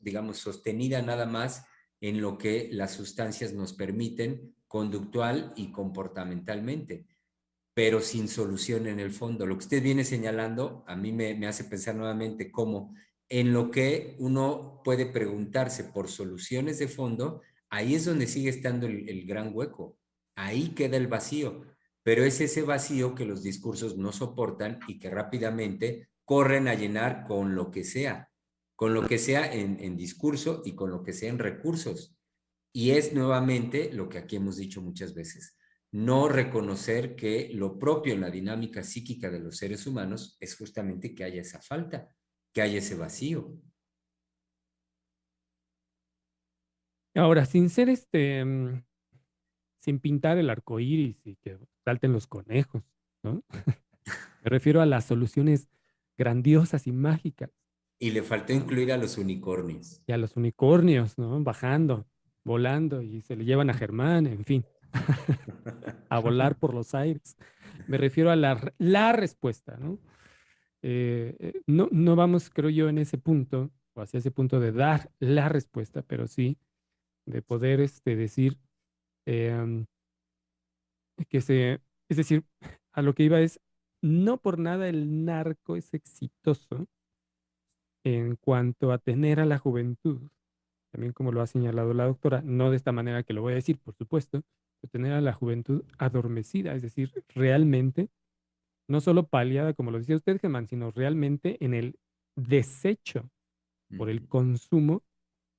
digamos, sostenida nada más en lo que las sustancias nos permiten conductual y comportamentalmente, pero sin solución en el fondo. Lo que usted viene señalando a mí me, hace pensar nuevamente cómo en lo que uno puede preguntarse por soluciones de fondo, ahí es donde sigue estando el gran hueco, ahí queda el vacío pero es ese vacío que los discursos no soportan y que rápidamente corren a llenar con lo que sea, con lo que sea en, discurso y con lo que sea en recursos. Y es nuevamente lo que aquí hemos dicho muchas veces, no reconocer que lo propio en la dinámica psíquica de los seres humanos es justamente que haya esa falta, que haya ese vacío. Ahora, sin ser este, mm, sin pintar el arco iris y que salten los conejos, ¿no? <laughs> Me refiero a las soluciones grandiosas y mágicas. Y le faltó incluir a los unicornios. Y a los unicornios, ¿no? Bajando, volando y se le llevan a Germán, en fin, <laughs> a volar por los aires. Me refiero a la, la respuesta, ¿no? Eh, eh, no, no vamos, creo yo, en ese punto, o hacia ese punto de dar la respuesta, pero sí de poder este, decir em, que se, es decir, a lo que iba es, no por nada el narco es exitoso en cuanto a tener a la juventud, también como lo ha señalado la doctora, no de esta manera que lo voy a decir, por supuesto, tener a la juventud adormecida, es decir, realmente, no solo paliada, como lo decía usted, Germán, sino realmente en el desecho por el consumo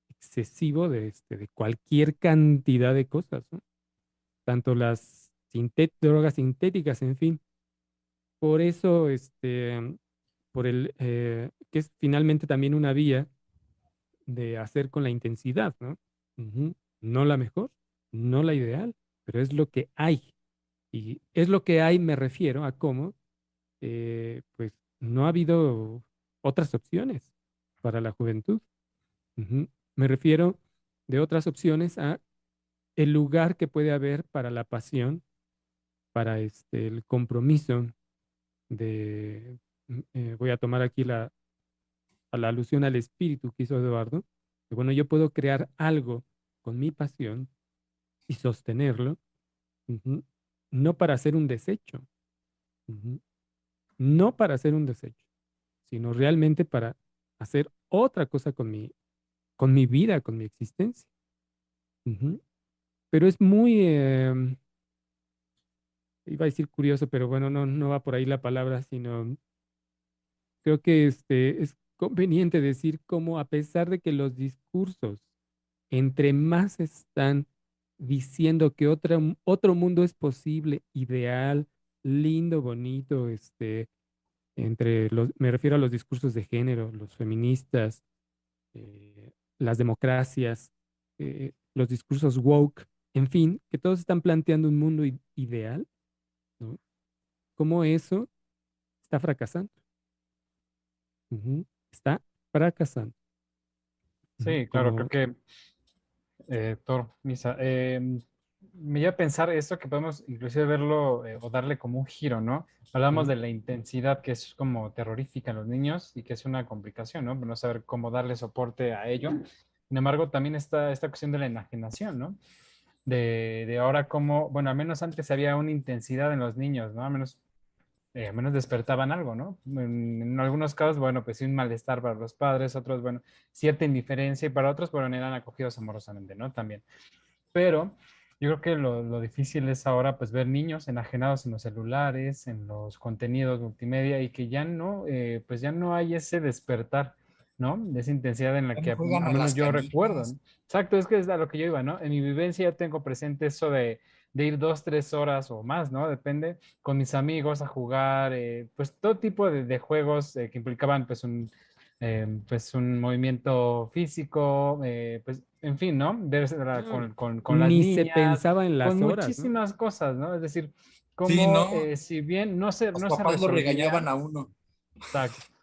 excesivo de, este, de cualquier cantidad de cosas, tanto las drogas sintéticas, en fin. Por eso, este, por el, eh, que es finalmente también una vía de hacer con la intensidad, ¿no? No la mejor, no la ideal, pero es lo que hay. Y es lo que hay, me refiero a cómo, eh, pues, no ha habido otras opciones para la juventud. Me refiero de otras opciones a el lugar que puede haber para la pasión, para este, el compromiso de, mm, eh, voy a tomar aquí la, la alusión al espíritu que hizo Eduardo, que bueno, yo puedo crear algo con mi pasión y sostenerlo, no para hacer un desecho, no para hacer un desecho, sino realmente para hacer otra cosa con mi, con mi vida, con mi existencia. Pero es muy, em, iba a decir curioso, pero bueno, no, no va por ahí la palabra, sino creo que este, es conveniente decir cómo a pesar de que los discursos, entre más están diciendo que otro mundo es posible, ideal, lindo, bonito, este, entre los, me refiero a los discursos de género, los feministas, eh, las democracias, eh, los discursos woke, en fin, que todos están planteando un mundo ideal, ¿no? ¿Cómo eso está fracasando? Está fracasando. Sí, claro, creo que, eh, Thor, Misa, em, me iba a pensar esto que podemos inclusive verlo eh, o darle como un giro, ¿no? Hablamos de la intensidad que es como terrorífica en los niños y que es una complicación, ¿no? No saber cómo darle soporte a ello. Sin embargo, también está esta cuestión de la enajenación, ¿no? De, de ahora como, bueno, al menos antes había una intensidad en los niños, ¿no? Al menos, eh, al menos despertaban algo, ¿no? En, en, algunos casos, bueno, pues sí, un malestar para los padres, otros, bueno, cierta indiferencia y para otros, bueno, eran acogidos amorosamente, ¿no? También. Pero yo creo que lo, lo, difícil es ahora pues ver niños enajenados en los celulares, en los contenidos multimedia y que ya no, eh, pues ya no hay ese despertar, ¿no? De esa intensidad en la que al menos yo recuerdo. ¿no? Exacto, es que es a lo que yo iba, ¿no? En mi vivencia yo tengo presente eso de, de ir dos, tres horas o más, ¿no? Depende, con mis amigos a jugar, eh, pues todo tipo de, de juegos eh, que implicaban pues un, eh, pues un movimiento físico, eh, pues en fin, ¿no? Con, con, con las Ni niñas, se pensaba en las con horas. muchísimas ¿no? cosas, ¿no? Es decir, como Sí, ¿no? eh, si bien no se, Los no se papás lo resolvía- regañaban a uno. Exacto. <laughs>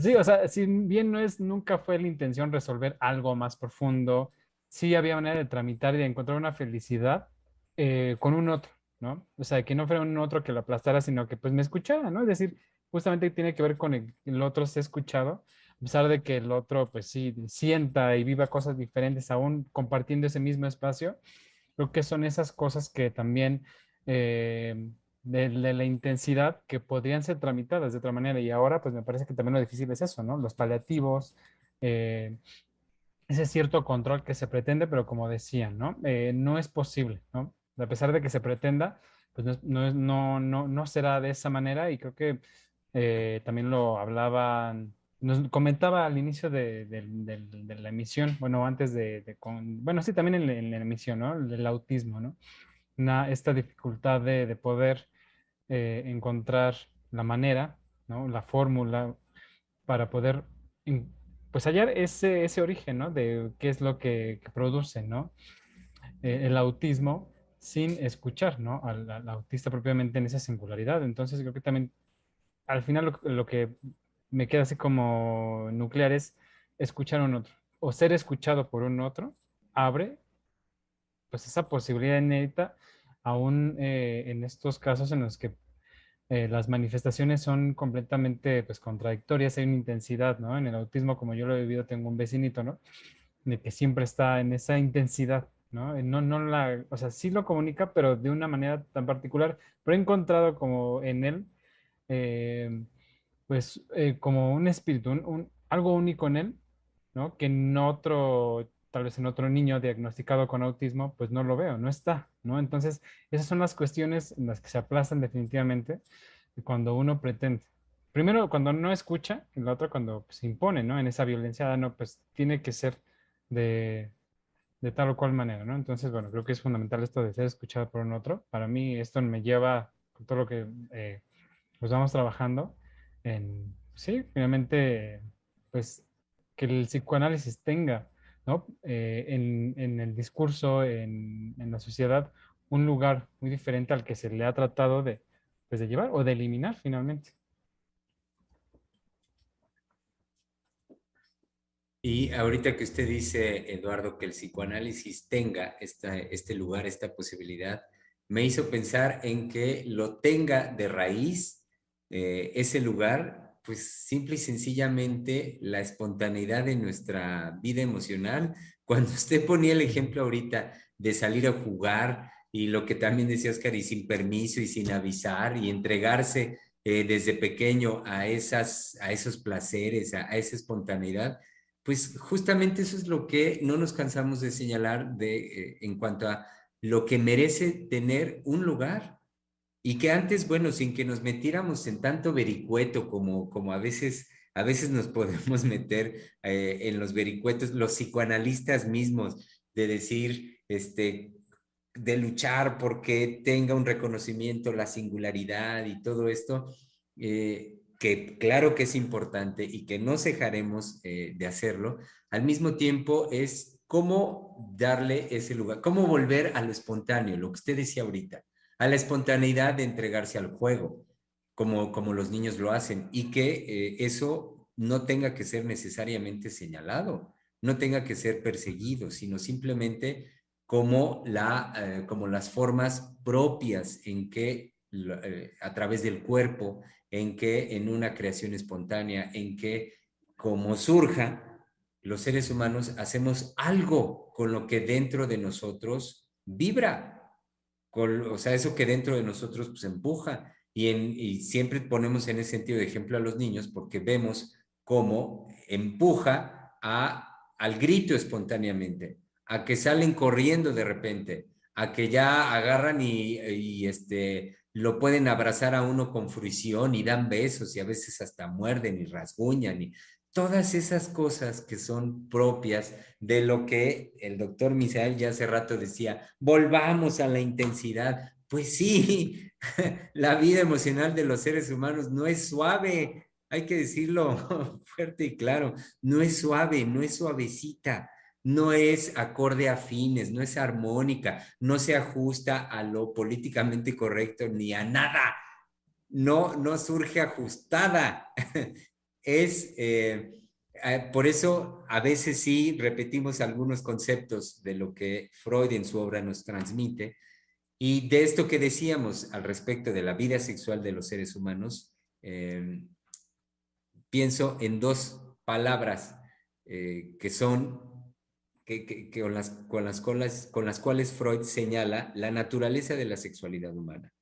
Sí, o sea, si bien no es, nunca fue la intención resolver algo más profundo, sí había manera de tramitar y de encontrar una felicidad eh, con un otro, ¿no? O sea, que no fuera un otro que lo aplastara, sino que pues me escuchara, ¿no? Es decir, justamente tiene que ver con el, el otro ser escuchado, a pesar de que el otro pues sí sienta y viva cosas diferentes aún compartiendo ese mismo espacio, creo que son esas cosas que también eh, de, de la intensidad que podrían ser tramitadas de otra manera. Y ahora, pues me parece que también lo difícil es eso, ¿no? Los paliativos, eh, ese cierto control que se pretende, pero como decían, ¿no? Eh, no es posible, ¿no? A pesar de que se pretenda, pues no, no, no, no será de esa manera y creo que eh, también lo hablaban nos comentaba al inicio de, la emisión, bueno, antes de, bueno, sí, también en, la emisión, ¿no? El autismo, ¿no? esta dificultad de, poder eh, encontrar la manera, ¿no? La fórmula para poder, pues, hallar ese, origen, ¿no? De qué es lo que, produce, ¿no? Eh, el autismo sin escuchar, ¿no? Al, autista propiamente en esa singularidad. Entonces, creo que también, al final, lo, lo que me queda así como nuclear es escuchar a un otro o ser escuchado por un otro abre pues esa posibilidad inédita aún eh, en estos casos en los que eh, las manifestaciones son completamente pues contradictorias, hay una intensidad, ¿no? En el autismo, como yo lo he vivido, tengo un vecinito, ¿no? De que siempre está en esa intensidad, ¿no? No, no la, o sea, sí lo comunica, pero de una manera tan particular, pero he encontrado como en él, eh, pues eh, como un espíritu, un, algo único en él, ¿no? Que en otro, tal vez en otro niño diagnosticado con autismo, pues no lo veo, no está, ¿no? Entonces, esas son las cuestiones en las que se aplazan definitivamente cuando uno pretende. Primero, cuando no escucha, y la otra cuando pues, se impone, ¿no? En esa violencia, no, pues tiene que ser de, de tal o cual manera, ¿no? Entonces, bueno, creo que es fundamental esto de ser escuchado por un otro. Para mí, esto me lleva todo lo que eh, pues vamos trabajando sí, finalmente, pues que el psicoanálisis tenga, ¿no? Eh, en, el discurso, en, la sociedad, un lugar muy diferente al que se le ha tratado de, pues, de llevar o de eliminar finalmente. Y ahorita que usted dice, Eduardo, que el psicoanálisis tenga esta, este lugar, esta posibilidad, me hizo pensar en que lo tenga de raíz eh, ese lugar, pues simple y sencillamente la espontaneidad de nuestra vida emocional. <laughs> Cuando usted ponía el ejemplo ahorita de salir a jugar y lo que también decía Oscar, y sin permiso y sin avisar y entregarse eh, desde pequeño a, esas, a esos placeres, a, esa espontaneidad, pues justamente eso es lo que no nos cansamos de señalar de, eh, en cuanto a lo que merece tener un lugar, y que antes, bueno, sin que nos metiéramos en tanto vericueto como, como a veces a veces nos <laughs> podemos meter eh, en los vericuetos, los psicoanalistas mismos, de decir, este, de luchar porque tenga un reconocimiento, la singularidad y todo esto, eh, que claro que es importante y que no cejaremos eh, de hacerlo, al mismo tiempo es cómo darle ese lugar, cómo volver a lo espontáneo, lo que usted decía ahorita a la espontaneidad de entregarse al juego, como, como los niños lo hacen, y que eh, eso no tenga que ser necesariamente señalado, no tenga que ser perseguido, sino simplemente como, la, eh, como las formas propias en que eh, a través del cuerpo, en que en una creación espontánea, en que como surja, los seres humanos hacemos algo con lo que dentro de nosotros vibra, o sea, eso que dentro de nosotros pues empuja. Y, siempre ponemos en ese sentido de ejemplo a los niños porque vemos cómo empuja al grito espontáneamente, a que salen corriendo de repente, a que ya agarran y, y este, lo pueden abrazar a uno con fruición y dan besos y a veces hasta muerden y rasguñan y todas esas cosas que son propias de lo que el doctor Misael ya hace rato decía, volvamos a la intensidad. Pues sí, <laughs> la vida emocional de los seres humanos no es suave, hay que decirlo <laughs> fuerte y claro, no es suave, no es suavecita, no es acorde a fines, no es armónica, no se ajusta a lo políticamente correcto ni a nada. No, no surge ajustada. <laughs> es, eh, eh, por eso a veces sí repetimos algunos conceptos de lo que Freud en su obra nos transmite y de esto que decíamos al respecto de la vida sexual de los seres humanos, eh, pienso en dos palabras que son que, con, las, con, las, con, las, cuales Freud señala la naturaleza de la sexualidad humana.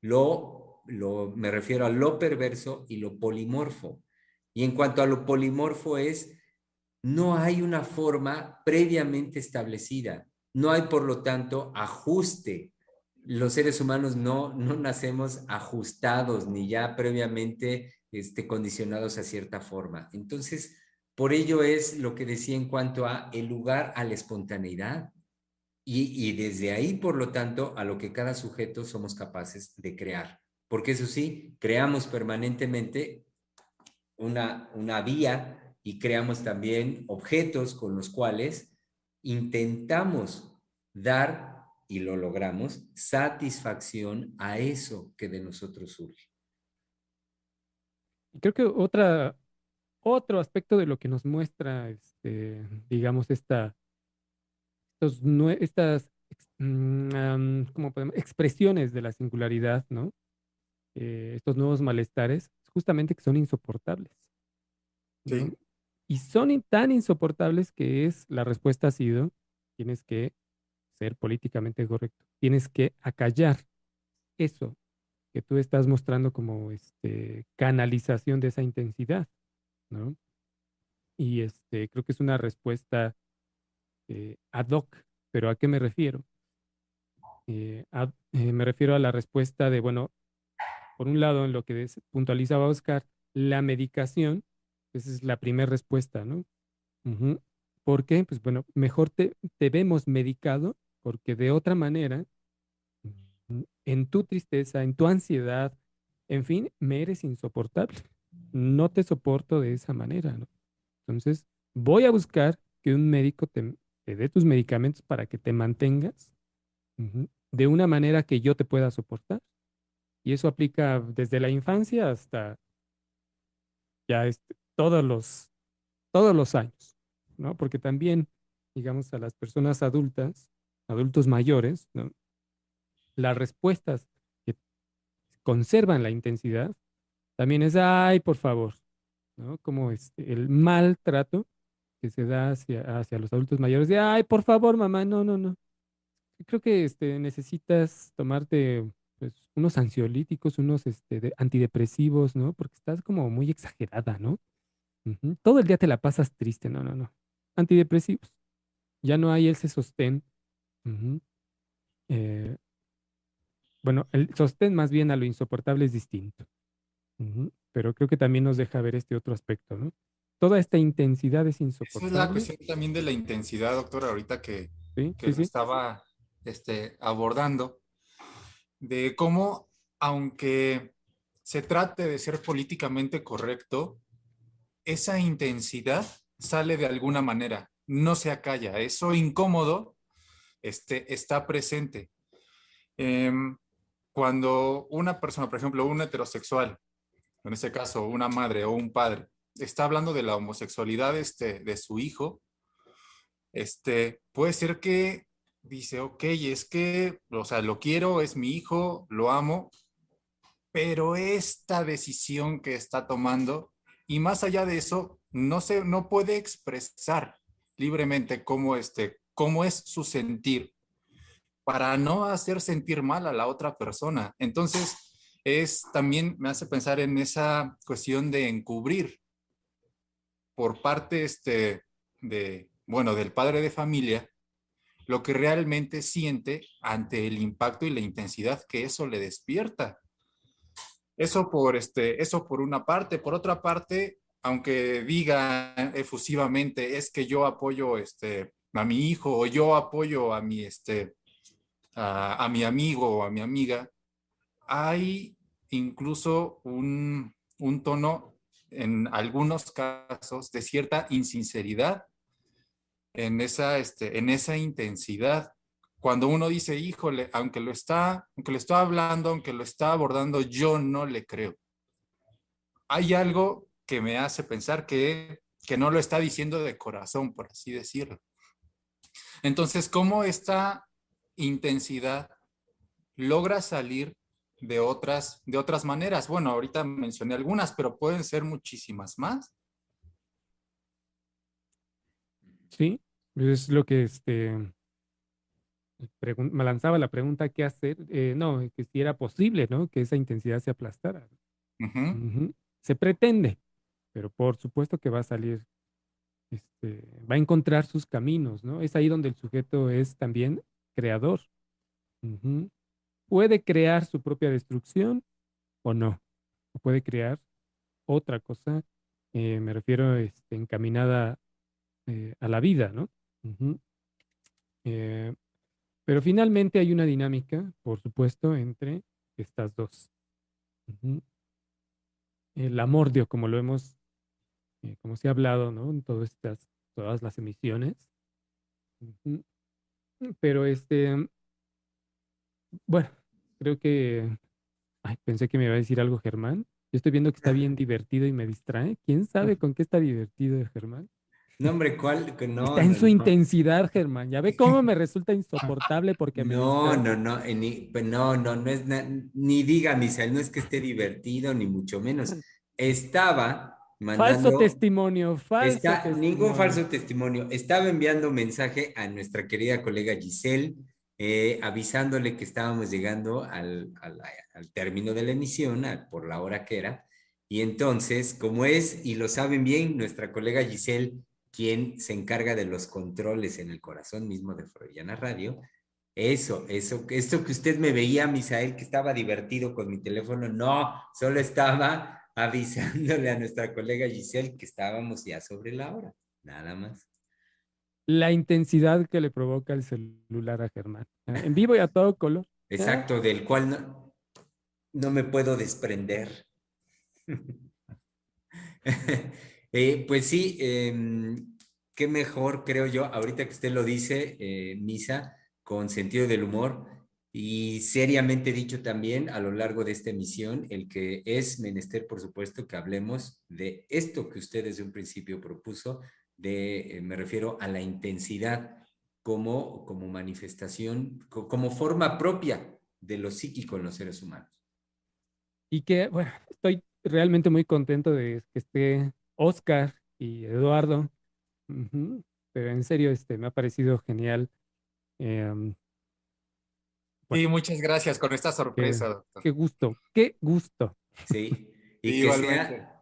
Lo, lo, me refiero a lo perverso y lo polimorfo. Y en cuanto a lo polimorfo es, no hay una forma previamente establecida. No hay, por lo tanto, ajuste. Los seres humanos no, no nacemos ajustados ni ya previamente este, condicionados a cierta forma. Entonces, por ello es lo que decía en cuanto a el lugar a la espontaneidad. Y, y desde ahí, por lo tanto, a lo que cada sujeto somos capaces de crear. Porque eso sí, creamos permanentemente una, una vía y creamos también objetos con los cuales intentamos dar, y lo logramos, satisfacción a eso que de nosotros surge. Creo que otra, otro aspecto de lo que nos muestra, este, digamos, esta, estas mm, podemos? expresiones de la singularidad, ¿no? Eh, estos nuevos malestares, justamente que son insoportables. Sí. Y son tan insoportables que es, la respuesta ha sido, tienes que ser políticamente correcto, tienes que acallar eso que tú estás mostrando como este, canalización de esa intensidad, ¿no? Y este, creo que es una respuesta eh, ad hoc, pero ¿a qué me refiero? Eh, eh, me refiero a la respuesta de, bueno, por un lado, en lo que puntualizaba Oscar, la medicación, esa es la primera respuesta, ¿no? ¿Por qué? Pues bueno, mejor te, te vemos medicado porque de otra manera, en tu tristeza, en tu ansiedad, en fin, me eres insoportable. No te soporto de esa manera, ¿no? Entonces, voy a buscar que un médico te, dé tus medicamentos para que te mantengas de una manera que yo te pueda soportar. Y eso aplica desde la infancia hasta ya este, todos, los, todos los años, ¿no? Porque también, digamos, a las personas adultas, adultos mayores, ¿no? las respuestas que conservan la intensidad también es, ay, por favor, ¿no? Como este, el maltrato que se da hacia, hacia los adultos mayores de, ay, por favor, mamá, no, no, no. Creo que este, necesitas tomarte pues, unos ansiolíticos, unos este, antidepresivos, ¿no? Porque estás como muy exagerada, ¿no? Todo el día te la pasas triste, no, no, no. Antidepresivos. Ya no hay ese sostén. Eh, bueno, el sostén más bien a lo insoportable es distinto. Pero creo que también nos deja ver este otro aspecto, ¿no? Toda esta intensidad es insoportable. Esa es la cuestión también de la intensidad, doctor, ahorita que, estaba este, abordando de cómo, aunque se trate de ser políticamente correcto, esa intensidad sale de alguna manera, no se acalla, eso incómodo este, está presente. Em, cuando una persona, por ejemplo, un heterosexual, en este caso una madre o un padre, está hablando de la homosexualidad este, de su hijo, este, puede ser que dice, ok, es que, o sea, lo quiero, es mi hijo, lo amo, pero esta decisión que está tomando, y más allá de eso, no, se, no puede expresar libremente cómo, este, cómo es su sentir para no hacer sentir mal a la otra persona. Entonces, es también me hace pensar en esa cuestión de encubrir por parte este, de, bueno, del padre de familia, lo que realmente siente ante el impacto y la intensidad que eso le despierta. Eso por, este, eso por una parte. Por otra parte, aunque diga efusivamente, es que yo apoyo este, a mi hijo o yo apoyo a mi, este, a, mi amigo o a mi amiga, hay incluso un, un tono en algunos casos de cierta insinceridad en esa, este, en esa intensidad. Cuando uno dice, híjole, aunque lo está, aunque lo está hablando, aunque lo está abordando, yo no le creo. Hay algo que me hace pensar que, que no lo está diciendo de corazón, por así decirlo. Entonces, ¿cómo esta intensidad logra salir de otras, de otras maneras? Bueno, ahorita mencioné algunas, pero pueden ser muchísimas más. Sí, es lo que este, me lanzaba la pregunta, ¿qué hacer? Eh, no, que si era posible, ¿no? Que esa intensidad se aplastara. Se pretende, pero por supuesto que va a salir, este, va a encontrar sus caminos, ¿no? Es ahí donde el sujeto es también creador. Puede crear su propia destrucción o no. O puede crear otra cosa, eh, me refiero este, encaminada eh, a la vida, ¿no? Eh, pero finalmente hay una dinámica, por supuesto, entre estas dos. El amordio, como lo hemos, como se ha hablado, ¿no? En todas estas, todas las emisiones. Pero este, bueno, creo que, ay, pensé que me iba a decir algo Germán. Yo estoy viendo que está <laughs> bien divertido y me distrae. ¿Quién sabe con qué está divertido Germán? No, hombre, ¿cuál? No, está en su intensidad, Germán. Ya ve cómo me resulta insoportable porque me. No, no, no, ni, pues no, no, no es ni diga, Misael, no es que esté divertido, ni mucho menos. Estaba mandando. Falso testimonio, falso testimonio. Ningún falso testimonio. Estaba enviando mensaje a nuestra querida colega Giselle eh, avisándole que estábamos llegando al, término de la emisión, por la hora que era. Y entonces, como es, y lo saben bien, nuestra colega Giselle, quien se encarga de los controles en el corazón mismo de Freudiana Radio, eso, eso, esto que usted me veía, Misael, que estaba divertido con mi teléfono, no, solo estaba <laughs> avisándole a nuestra colega Giselle que estábamos ya sobre la hora, nada más la intensidad que le provoca el celular a Germán. ¿eh? En vivo y a todo color. Exacto, del cual no, no me puedo desprender. <laughs> Eh, pues sí, em, qué mejor, creo yo, ahorita que usted lo dice, eh, Misa, con sentido del humor y seriamente dicho también a lo largo de esta emisión, el que es menester, por supuesto, que hablemos de esto que usted desde un principio propuso, de, eh, me refiero a la intensidad como, como manifestación, como forma propia de lo psíquico en los seres humanos. Y que, bueno, estoy realmente muy contento de que esté Oscar y Eduardo. Pero en serio, este, me ha parecido genial. Eh, sí, muchas gracias con esta sorpresa, qué, doctor. Qué gusto, qué gusto. Sí, y que sea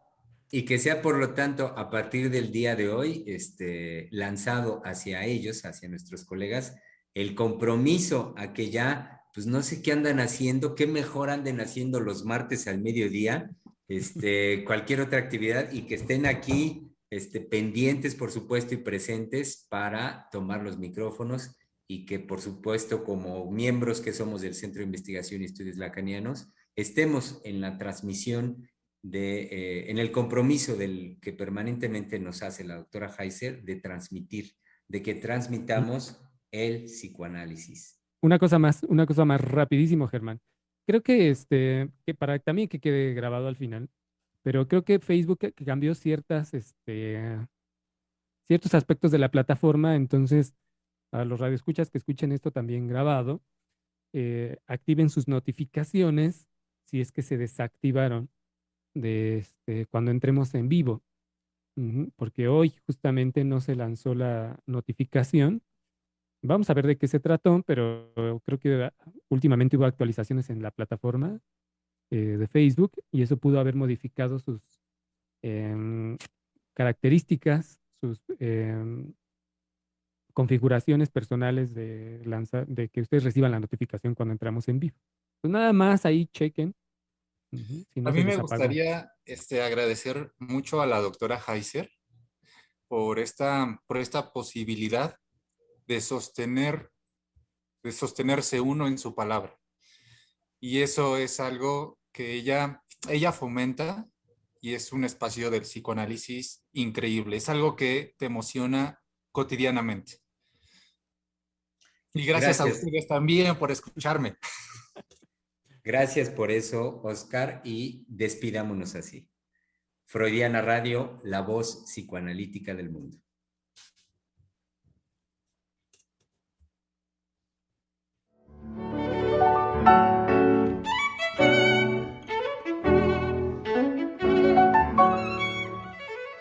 y que sea, por lo tanto, a partir del día de hoy, este, lanzado hacia ellos, hacia nuestros colegas, el compromiso a que ya, pues no sé qué andan haciendo, qué mejor anden haciendo los martes al mediodía, este, cualquier otra actividad y que estén aquí este, pendientes, por supuesto, y presentes para tomar los micrófonos y que, por supuesto, como miembros que somos del Centro de Investigación y Estudios Lacanianos, estemos en la transmisión de, eh, en el compromiso del que permanentemente nos hace la doctora Heiser de transmitir, de que transmitamos el psicoanálisis. Una cosa más, una cosa más rapidísimo, Germán. Creo que este, que para también que quede grabado al final, pero creo que Facebook cambió ciertas, este, ciertos aspectos de la plataforma, entonces a los radioescuchas que escuchen esto también grabado, eh, activen sus notificaciones si es que se desactivaron de este, cuando entremos en vivo, porque hoy justamente no se lanzó la notificación. Vamos a ver de qué se trató, pero creo que últimamente hubo actualizaciones en la plataforma eh, de Facebook y eso pudo haber modificado sus em, características, sus em, configuraciones personales de, lanzar, de que ustedes reciban la notificación cuando entramos en vivo. Pues nada más ahí chequen a mí me gustaría este, agradecer mucho a la doctora Heiser por esta, por esta posibilidad de sostener, de sostenerse uno en su palabra. Y eso es algo que ella, ella fomenta y es un espacio del psicoanálisis increíble. Es algo que te emociona cotidianamente. Y gracias. a ustedes también por escucharme. Gracias por eso, Oscar, y despidámonos así. Freudiana Radio, la voz psicoanalítica del mundo.